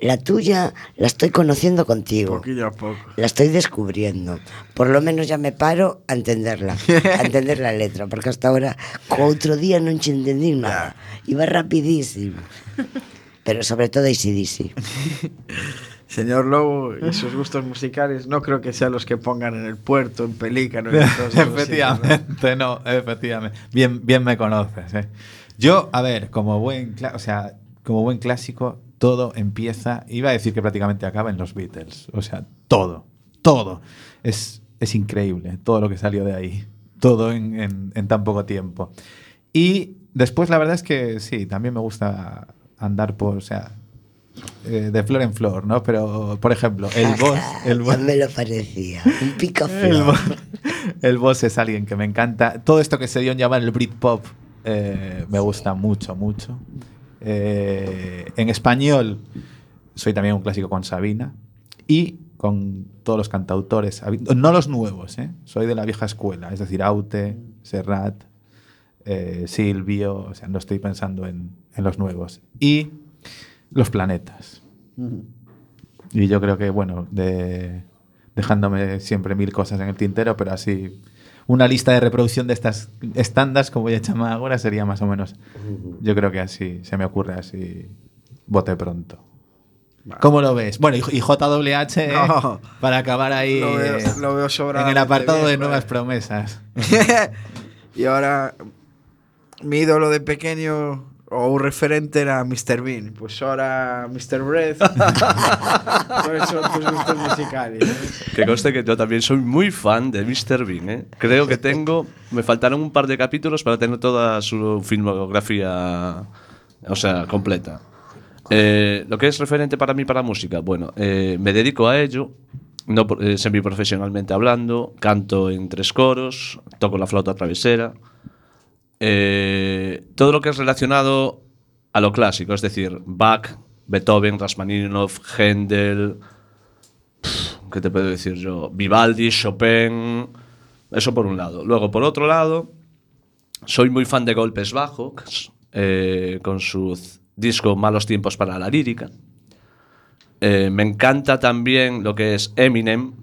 La tuya la estoy conociendo contigo. Poquillo a poco. La estoy descubriendo. Por lo menos ya me paro a entenderla, a entender la letra, porque hasta ahora, otro día no entendí nada. Iba rapidísimo. Pero sobre todo ACDC. Señor Lobo, y sus gustos musicales no creo que sean los que pongan en el puerto, en Pelícano. y efectivamente, no, efectivamente. Bien, bien me conoces. ¿eh? Yo, a ver, como buen, o sea, como buen clásico, todo empieza, iba a decir que prácticamente acaba en los Beatles. O sea, todo, todo. Es, es increíble todo lo que salió de ahí. Todo en, en- en tan poco tiempo. Y después la verdad es que sí, también me gusta andar por, o sea, eh, de flor en flor, ¿no? Pero, por ejemplo, el boss... El Ya boss me lo parecía. Un el, picaflor. bo- el boss es alguien que me encanta. Todo esto que se dio en llamar el Britpop eh, me gusta mucho, mucho. Eh, en español soy también un clásico con Sabina y con todos los cantautores, no los nuevos, ¿eh? soy de la vieja escuela, es decir, Aute, Serrat, eh, Silvio, o sea, no estoy pensando en, en los nuevos. Y los planetas. Y yo creo que, bueno, de, dejándome siempre mil cosas en el tintero, pero así una lista de reproducción de estas estándares, como ya llama ahora, sería más o menos. Yo creo que así, se me ocurre así, bote pronto. ¿Cómo lo ves? Bueno, y, y JWH, eh, No. para acabar ahí Lo veo- eh, lo veo en el apartado bien, de nuevas vale. promesas. y ahora, mi ídolo de pequeño O referente era Mr. Bean Pois ora Mr. Breath Por eso tus gustos musicales ¿eh? Que conste que yo también soy muy fan de Mr. Bean ¿eh? Creo que tengo Me faltaron un par de capítulos para tener toda su filmografía O sea, completa eh, Lo que es referente para mí para música Bueno, eh, me dedico a ello no eh, semiprofesionalmente hablando Canto en tres coros Toco la flauta travesera eh, todo lo que es relacionado a lo clásico, es decir, Bach, Beethoven, Rachmaninoff, Händel, ¿qué te puedo decir yo? Vivaldi, Chopin, eso por un lado. Luego, por otro lado, soy muy fan de Golpes Bajos, eh, con su disco Malos Tiempos para la Lírica. Eh, me encanta también lo que es Eminem,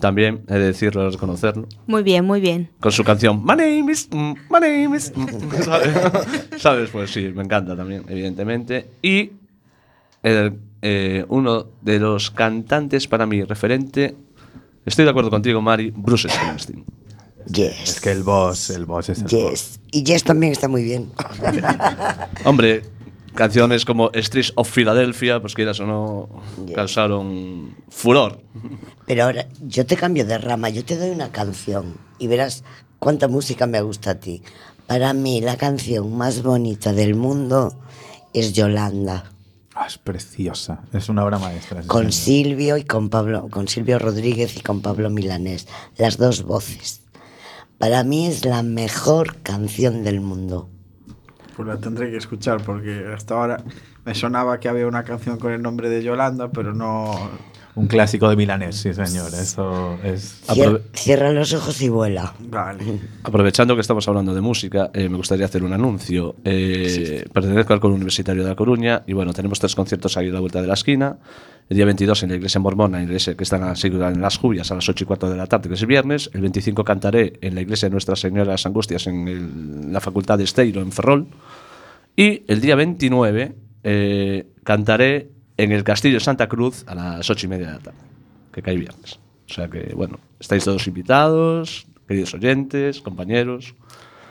También he de decirlo, reconocerlo. Muy bien, muy bien. Con su canción My name is, mm, my name is. mm", ¿sabes? ¿Sabes? Pues sí, me encanta también, evidentemente. Y el, eh, uno de los cantantes para mí referente, estoy de acuerdo contigo, Mari, Bruce Springsteen. Yes. Es que el boss, el boss es el boss. Yes. Y Yes también está muy bien. Hombre, canciones como Streets of Philadelphia, pues quieras o no, causaron furor. Pero ahora, yo te cambio de rama, yo te doy una canción y verás cuánta música me gusta a ti. Para mí, la canción más bonita del mundo es Yolanda. Ah, es preciosa. Es una obra maestra. Con señor. Silvio y con Pablo, con Silvio Rodríguez y con Pablo Milanés. Las dos voces. Para mí es la mejor canción del mundo. Pues la tendré que escuchar porque hasta ahora me sonaba que había una canción con el nombre de Yolanda, pero no. Un clásico de milanés, sí, señor. Eso es. Cier- cierra los ojos y vuela. Vale. Aprovechando que estamos hablando de música, eh, me gustaría hacer un anuncio. Eh, Pertenezco al Coro Universitario de La Coruña y bueno, tenemos tres conciertos ahí a la vuelta de la esquina. El día 22 en la iglesia mormona, en la iglesia que están así en las Jubias a las 8 y cuarto de la tarde, que es viernes. El 25 cantaré en la iglesia de Nuestra Señora de las Angustias en el- la Facultad de Esteiro, en Ferrol. Y el día 29 eh, cantaré en el Castillo Santa Cruz a las 8 y media de la tarde, que cae viernes. O sea que, bueno, estáis todos invitados, queridos oyentes, compañeros.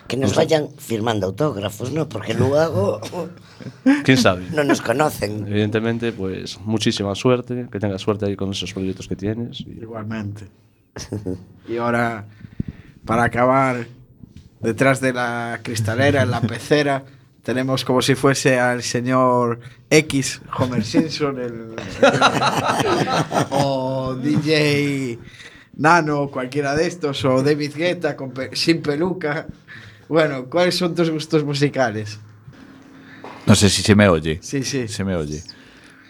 Que nos vayan firmando autógrafos, ¿no? Porque luego ¿Quién sabe? no nos conocen. Evidentemente, pues muchísima suerte, que tengas suerte ahí con esos proyectos que tienes. y- Igualmente. Y ahora, para acabar, detrás de la cristalera, en la pecera, tenemos como si fuese al señor X, Homer Simpson, el, o DJ Nano, cualquiera de estos, o David Guetta con pe- sin peluca. Bueno, ¿cuáles son tus gustos musicales? No sé si se me oye. Sí, sí. Se me oye.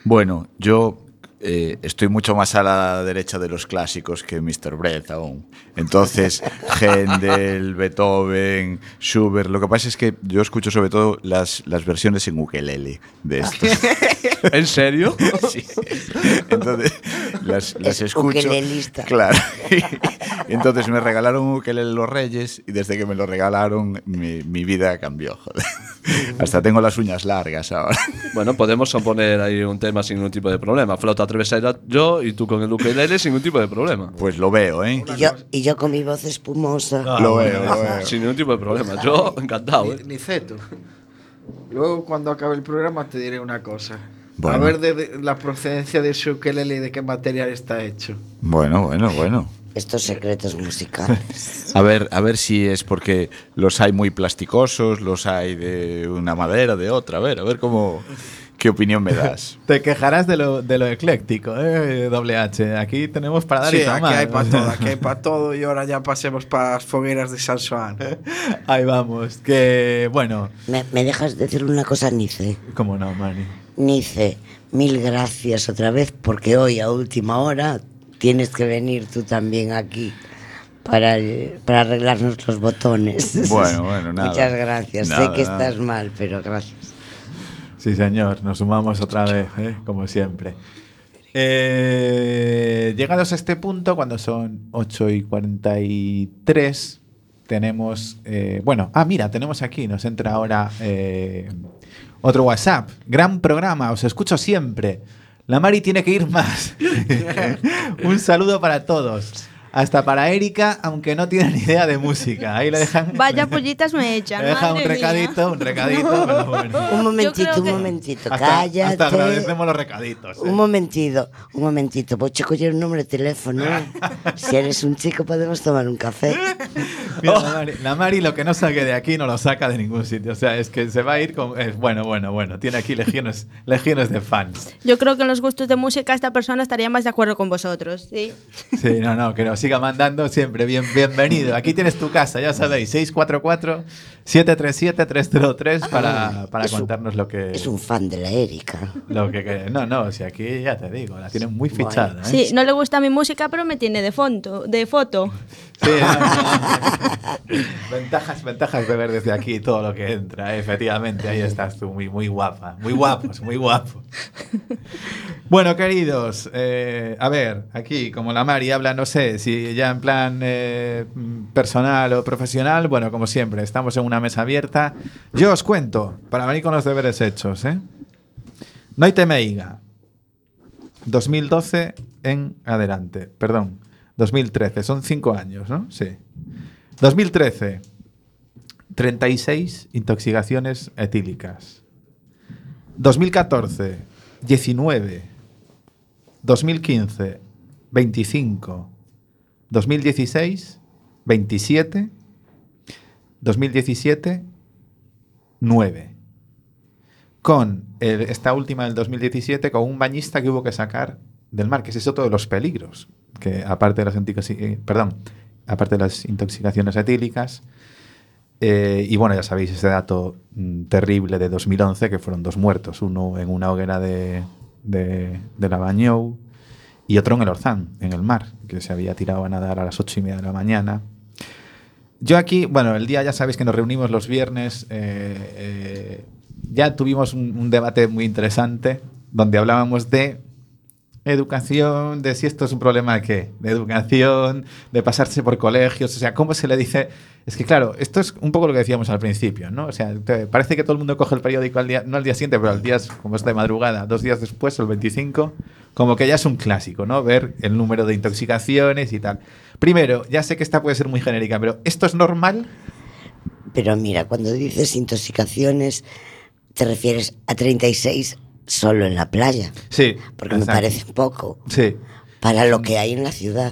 Bueno, yo eh, estoy mucho más a la derecha de los clásicos que Mr. Breath aún. Entonces, Händel, Beethoven, Schubert. Lo que pasa es que yo escucho sobre todo las, las versiones en ukelele de estos. ¿En serio? Sí. Entonces, las, las Es escucho. ukelelista. Claro. Entonces me regalaron un ukelele los Reyes y desde que me lo regalaron mi, mi vida cambió. joder. Hasta tengo las uñas largas ahora. Bueno, podemos componer ahí un tema sin ningún tipo de problema. Flauta atravesada yo y tú con el ukelele sin ningún tipo de problema. Pues lo veo, ¿eh? Y yo, y yo con mi voz espumosa. lo veo, lo veo. Sin ningún tipo de problema. Yo encantado, ¿eh? Ni, ni ceto. Luego, cuando acabe el programa, te diré una cosa. Bueno. A ver de, de la procedencia de su ukelele y de qué material está hecho. Bueno, bueno, bueno. Estos secretos musicales. A ver, a ver si es porque los hay muy plasticosos, los hay de una madera, de otra. A ver, a ver cómo. ¿Qué opinión me das? Te quejarás de lo, de lo ecléctico, ¿eh? Doble H. Aquí tenemos para dar Sí, y aquí tomar. hay para todo, aquí hay para todo y ahora ya pasemos para las fogueras de San Juan. Ahí vamos. Que, bueno, ¿Me, me dejas decir una cosa, Nice? cómo no, Mani. Nice, mil gracias otra vez porque hoy a última hora tienes que venir tú también aquí para, el- para arreglarnos los botones. Bueno, bueno, nada. Muchas gracias. Nada, sé que nada. estás mal, pero gracias. Sí, señor, nos sumamos otra vez, ¿eh? como siempre. Eh, llegados a este punto, cuando son 8 y 43, tenemos. eh, bueno, ah, mira, tenemos aquí, nos entra ahora otro WhatsApp. Gran programa, os escucho siempre. La Mari tiene que ir más. Un saludo para todos. Hasta para Erika, aunque no tiene ni idea de música. Ahí le dejan. Vaya pollitas me echan. le dejan un madre mía. recadito, un recadito, pero bueno. Un momentito, creo un momentito, Hasta, cállate. hasta agradecemos los recaditos. ¿eh? Un momentito, un momentito. Voy a coger un número de teléfono. si eres un chico, podemos tomar un café. Mira, la, Mari, la Mari lo que no saque de aquí no lo saca de ningún sitio. O sea, es que se va a ir con. es bueno, bueno, bueno. Tiene aquí legiones, legiones de fans. Yo creo que en los gustos de música esta persona estaría más de acuerdo con vosotros. Sí. Sí, no, no, que nos siga mandando siempre. Bien, bienvenido. Aquí tienes tu casa, ya sabéis. 644-737-303 para, para un- contarnos lo que. Es un fan de la Erika. Lo que, que- no, no, si aquí ya te digo, la tienen muy fichada. ¿eh? Sí, no le gusta mi música, pero me tiene de foto. De foto. Sí, no, no. ventajas, ventajas de ver desde aquí todo lo que entra, efectivamente, ahí estás tú, muy, muy guapa, muy guapos, muy guapos. Bueno, queridos, eh, a ver, aquí, como la Mari habla, no sé si ya en plan eh, personal o profesional, bueno, como siempre, estamos en una mesa abierta. Yo os cuento, para venir con los deberes hechos, ¿eh? No hay temeiga. 2012 en adelante, perdón, 2013, son cinco años, ¿no? Sí. 2013, 36 intoxicaciones etílicas. 2014, 19. 2015, 25. 2016, 27. 2017, 9. Con el- esta última del 2017, con un bañista que hubo que sacar del mar, que es eso todos los peligros, que aparte de las, eh, perdón, aparte de las intoxicaciones etílicas, eh, y bueno, ya sabéis ese dato mm, terrible de 2011, que fueron dos muertos, uno en una hoguera de, de, la Bañou y otro en el Orzán, en el mar, que se había tirado a nadar a las ocho y media de la mañana. Yo aquí, bueno, el día ya sabéis que nos reunimos los viernes, eh, ya tuvimos un debate muy interesante donde hablábamos de educación, de si esto es un problema de qué, de educación, de pasarse por colegios, o sea, ¿cómo se le dice? Es que claro, esto es un poco lo que decíamos al principio, ¿no? O sea, parece que todo el mundo coge el periódico al día, no al día siguiente, pero al día, como es de madrugada, dos días después, el 25, como que ya es un clásico, ¿no? Ver el número de intoxicaciones y tal. Primero, ya sé que esta puede ser muy genérica, pero ¿esto es normal? Pero mira, cuando dices intoxicaciones, te refieres a 36 solo en la playa. Sí. Porque me parece poco Sí. para lo que hay en la ciudad.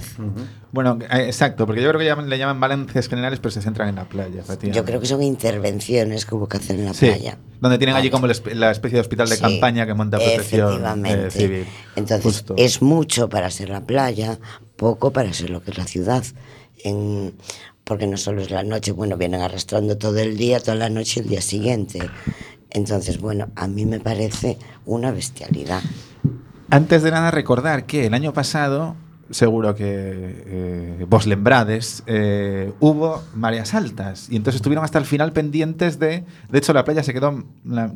Bueno, eh, exacto, porque yo creo que llaman- le llaman balances generales, pero se centran en la playa. Yo creo que son intervenciones que hubo que hacer en la Sí, playa. donde tienen allí como la espe- la especie de hospital de Sí, campaña que monta protección eh, efectivamente. civil. Entonces, Justo. es mucho para ser la playa, poco para ser lo que es la ciudad. En- porque no solo es la noche, bueno, vienen arrastrando todo el día, toda la noche y el día siguiente. Entonces, bueno, a mí me parece una bestialidad. Antes de nada, recordar que el año pasado, seguro que eh, vos lembrades, eh, hubo mareas altas y entonces estuvieron hasta el final pendientes de. De hecho, la playa se quedó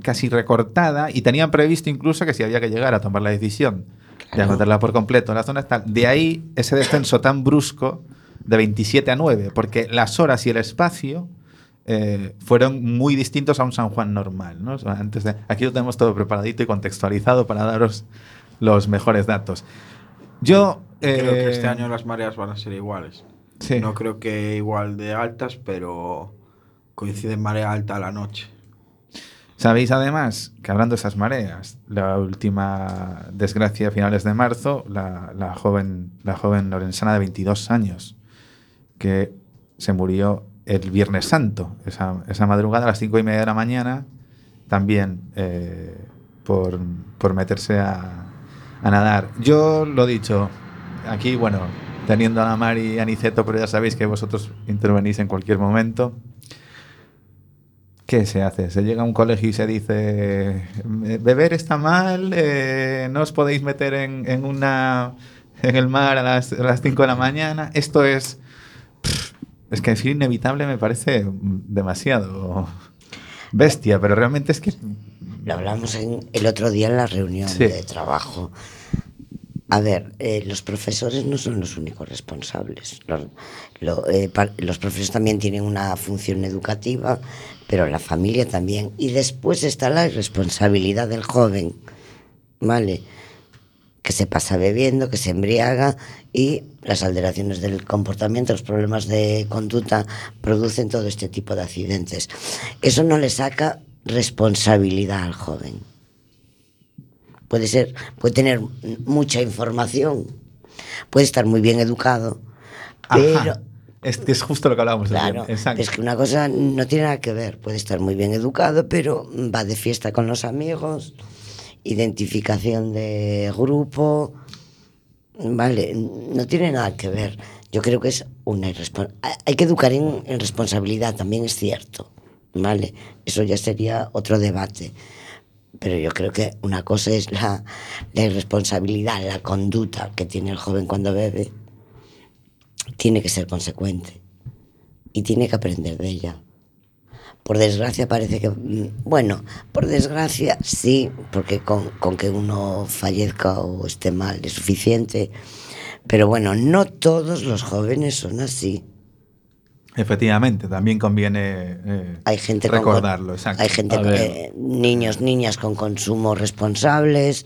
casi recortada y tenían previsto incluso que si había que llegar a tomar la decisión de agotarla por completo en la zona tal. De ahí ese descenso tan brusco de 27 a 9, porque las horas y el espacio. Eh, fueron muy distintos a un San Juan normal. ¿no? Antes de, aquí lo tenemos todo preparadito y contextualizado para daros los mejores datos. Yo Creo que eh, este año las mareas van a ser iguales. Sí. No creo que igual de altas, pero coincide marea alta a la noche. Sabéis además que hablando de esas mareas, la última desgracia a finales de marzo, la, la joven, la joven lorenzana de 22 años, que se murió el Viernes Santo, esa, esa madrugada a las 5 y media de la mañana, también eh, por, por meterse a, a nadar. Yo lo dicho, aquí, bueno, teniendo a la Mari y a Aniceto, pero ya sabéis que vosotros intervenís en cualquier momento. ¿Qué se hace? Se llega a un colegio y se dice, beber está mal, eh, no os podéis meter en, en una, en el mar a las, a las 5 de la mañana. Esto es... Es que decir inevitable me parece demasiado bestia, pero realmente es que... Lo hablamos en- el otro día en la reunión Sí. de trabajo. A ver, eh, los profesores no son los únicos responsables. Los, lo- eh, los profesores también tienen una función educativa, pero la familia también. Y después está la responsabilidad del joven, ¿vale? Que se pasa bebiendo, que se embriaga y las alteraciones del comportamiento, los problemas de conducta producen todo este tipo de accidentes. Eso no le saca responsabilidad al joven puede ser, puede tener mucha información, puede estar muy bien educado, pero Ajá. Es, es justo lo que hablábamos. claro, exacto. es que una cosa no tiene nada que ver, puede estar muy bien educado, pero va de fiesta con los amigos, identificación de grupo, vale, no tiene nada que ver. Yo creo que es una irresponsabilidad. Hay que educar en, en responsabilidad, también es cierto, vale, eso ya sería otro debate. Pero yo creo que una cosa es la, la irresponsabilidad, la conducta que tiene el joven cuando bebe. Tiene que ser consecuente y tiene que aprender de ella. Por desgracia parece que, mm, bueno, por desgracia sí, porque con, con que uno fallezca o esté mal es suficiente, pero bueno, no todos los jóvenes son así. Efectivamente, también conviene eh, Hay gente con- recordarlo. exacto. Hay gente, eh, niños, niñas con consumo responsables,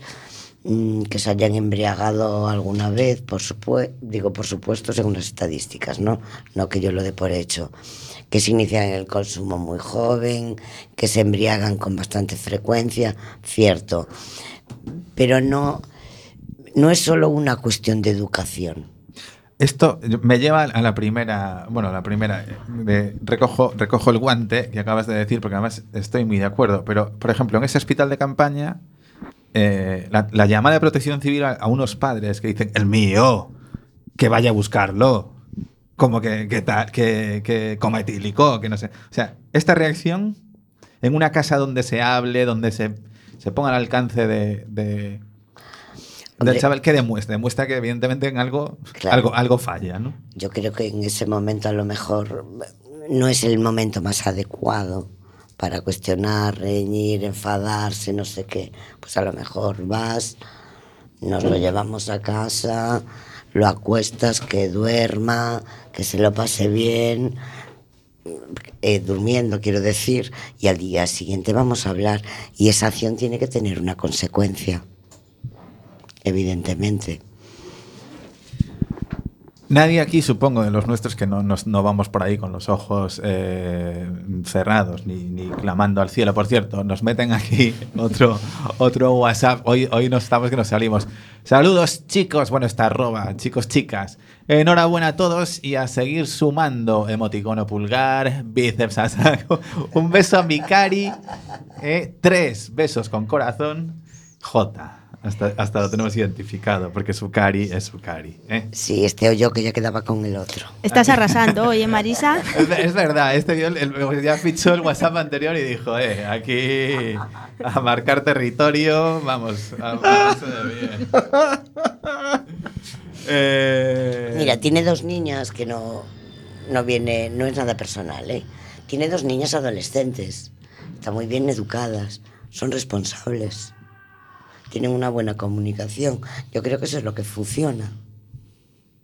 que se hayan embriagado alguna vez, por supuesto, digo por supuesto según las estadísticas, ¿no? No que yo lo dé por hecho. Que se inician el consumo muy joven, que se embriagan con bastante frecuencia, cierto. Pero no, no es solo una cuestión de educación. Esto me lleva a la primera, bueno, la primera, recojo, recojo el guante que acabas de decir, porque además estoy muy de acuerdo, pero por ejemplo, en ese hospital de campaña, eh, la, la llamada de protección civil a, a unos padres que dicen, el mío, que vaya a buscarlo, como que, que, ta- que, que coma etílico, que no sé. O sea, esta reacción en una casa donde se hable, donde se, se ponga al alcance de, de- del chaval, que demuestra? Demuestra que evidentemente en algo, Claro. algo, algo falla, ¿no? Yo creo que en ese momento a lo mejor no es el momento más adecuado para cuestionar, reñir, enfadarse, no sé qué. Pues a lo mejor vas, nos lo llevamos a casa, lo acuestas, que duerma, que se lo pase bien, eh, durmiendo quiero decir, y al día siguiente vamos a hablar. Y esa acción tiene que tener una consecuencia, evidentemente. Nadie aquí, supongo, de los nuestros que no, nos- no vamos por ahí con los ojos eh, cerrados ni, ni clamando al cielo. Por cierto, nos meten aquí otro, otro WhatsApp. Hoy, hoy no estamos que nos salimos. Saludos, chicos. Bueno, está arroba, chicos, chicas. Enhorabuena a todos y a seguir sumando. Emoticono pulgar, bíceps a saco. Un beso a mi Cari. eh, tres besos con corazón. J. Hasta, hasta lo tenemos identificado, porque su Cari es su Cari. ¿eh? Sí, este o yo que ya quedaba con el otro. Estás arrasando, oye Marisa. Es, es verdad, este vio el- el- ya fichó el WhatsApp anterior y dijo, eh, aquí a marcar territorio, vamos, a de bien. Eh, Mira, tiene dos niñas que no, no viene, no es nada personal, ¿eh? Tiene dos niñas adolescentes. Están muy bien educadas, son responsables. Tienen una buena comunicación. Yo creo que eso es lo que funciona.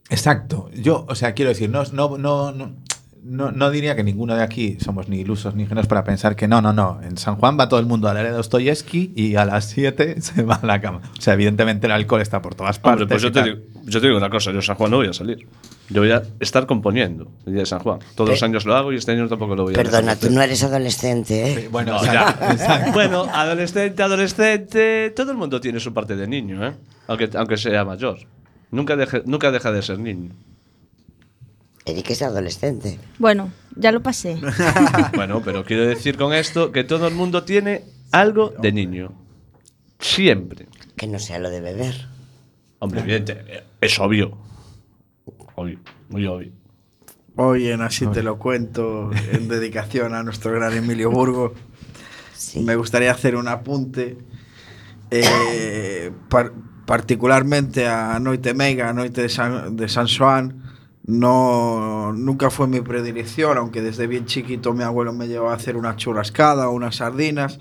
Exacto, yo, o sea, quiero decir, no, no, no, no, no, no diría que ninguno de aquí somos ni ilusos ni ingenuos para pensar que no, no, no, en San Juan va todo el mundo a la área de Dostoyevsky y a las 7 se va a la cama. O sea, evidentemente el alcohol está por todas partes. Hombre, pues yo te, digo, yo te digo una cosa, yo San Juan no voy a salir. Yo voy a estar componiendo el día de San Juan. Todos los años lo hago y este año tampoco lo voy a Perdona, dejar. tú no eres adolescente, ¿eh? Sí, Bueno, No, ya. Bueno, adolescente, adolescente, todo el mundo tiene su parte de niño, ¿eh? Aunque, aunque sea mayor. Nunca, deje- nunca deja de ser niño. Eric es adolescente. Bueno, ya lo pasé. Bueno, pero quiero decir con esto que todo el mundo tiene algo de niño. Siempre. Que no sea lo de beber. Hombre, evidente, es obvio. Obvio, muy obvio. Hoy en Así te lo cuento, en dedicación a nuestro gran Emilio Burgo, Sí. me gustaría hacer un apunte eh, par- particularmente a Noite Meiga, a Noite de San, de San Xoán. No, nunca fue mi predilección, aunque desde bien chiquito mi abuelo me llevaba a hacer una churrascada o unas sardinas.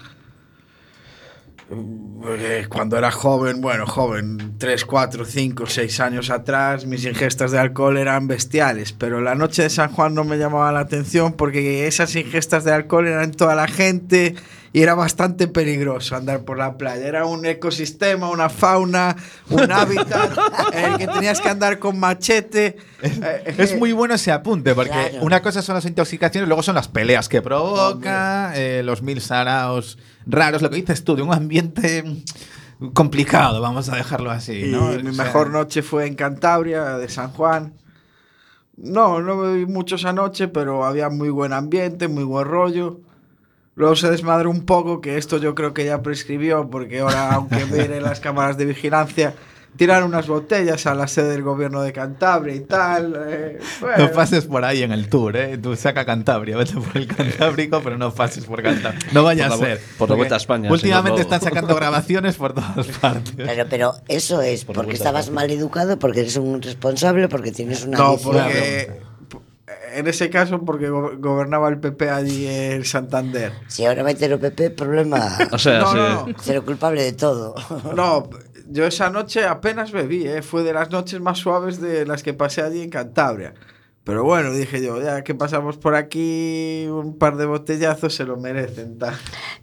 Eh, Cuando era joven, bueno, joven, 3, 4, 5, 6 años atrás, mis ingestas de alcohol eran bestiales, pero la noche de San Juan no me llamaba la atención porque esas ingestas de alcohol eran toda la gente y era bastante peligroso andar por la playa. Era un ecosistema, una fauna, un hábitat en el que tenías que andar con machete. Eh, Es muy bueno ese apunte, porque Claro. una cosa son las intoxicaciones, luego son las peleas que provoca, eh, los mil saraos raros, lo que dices tú, de un ambiente complicado, vamos a dejarlo así. Y ¿no? mi O sea, mejor noche fue en Cantabria, de San Juan. No, no bebí mucho esa noche, pero había muy buen ambiente, muy buen rollo. Luego se desmadró un poco, que esto yo creo que ya prescribió, porque ahora, aunque miren las cámaras de vigilancia, tirar unas botellas a la sede del gobierno de Cantabria y tal. eh, bueno. No pases por ahí en el tour, ¿eh? Tú saca Cantabria, vete por el Cantábrico, pero no pases por Cantabria. No vaya Por la a ser. por la Vuelta a España, Últimamente están sacando grabaciones por todas partes. Claro, pero eso es Por porque estabas mal educado, porque eres un responsable, porque tienes una No, adicción. porque. En ese caso, porque go- gobernaba el PP allí en Santander. Si ahora mete el PP, problema. O sea, No, sí. no, no. Ser culpable de todo. No, yo esa noche apenas bebí, ¿eh? fue de las noches más suaves de las que pasé allí en Cantabria. Pero bueno, dije yo, ya que pasamos por aquí un par de botellazos se lo merecen. tal.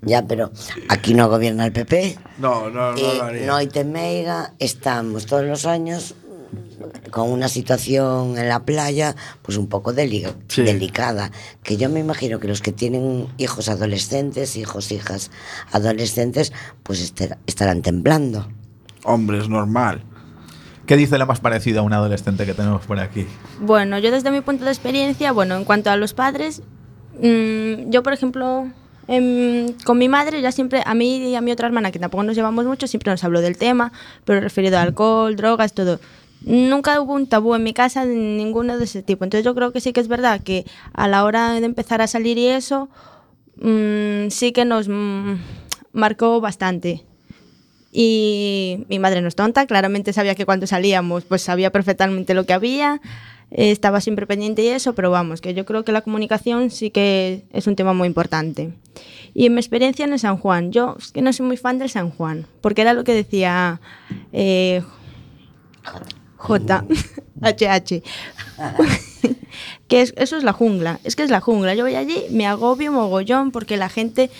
Ya, pero aquí no gobierna el PP. No, no, no Eh, lo haría. no hay Meiga, estamos todos los años con una situación en la playa pues un poco deli- Sí. delicada que yo me imagino que los que tienen hijos adolescentes hijos hijas adolescentes pues ester- estarán temblando Hombre, es normal. ¿Qué dice lo más parecido a un adolescente que tenemos por aquí? Bueno, yo desde mi punto de experiencia, bueno, en cuanto a los padres, mm, yo por ejemplo, em, con mi madre ya siempre, a mí y a mi otra hermana, que tampoco nos llevamos mucho, siempre nos habló del tema, pero referido a alcohol, drogas, todo. Nunca hubo un tabú en mi casa de ninguno de ese tipo. Entonces yo creo que sí que es verdad que a la hora de empezar a salir y eso, mm, sí que nos mm, marcó bastante. Y mi madre no es tonta, claramente sabía que cuando salíamos, pues sabía perfectamente lo que había, estaba siempre pendiente y eso, pero vamos, que yo creo que la comunicación sí que es un tema muy importante. Y en mi experiencia en San Juan, yo que no soy muy fan del San Juan, porque era lo que decía eh, J, HH, que es- eso es la jungla, es que es la jungla. Yo voy allí, me agobio mogollón porque la gente,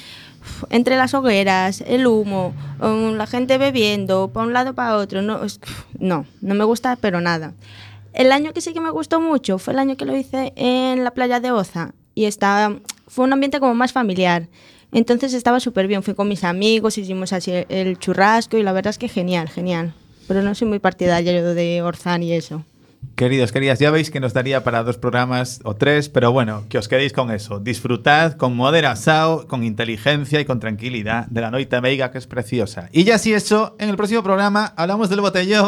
entre las hogueras, el humo, um, la gente bebiendo, para un lado para otro, no, no, no me gusta, pero nada. El año que sí que me gustó mucho fue el año que lo hice en la playa de Oza y estaba, fue un ambiente como más familiar. Entonces estaba súper bien, fui con mis amigos, hicimos así el churrasco y la verdad es que genial, genial. Pero no soy muy partidaria de Orzán y eso. Queridos, queridas, ya veis que nos daría para dos programas o tres, pero bueno, que os quedéis con eso. Disfrutad con moderación, con inteligencia y con tranquilidad de la noite meiga que es preciosa. Y ya si eso, en el próximo programa hablamos del botellón.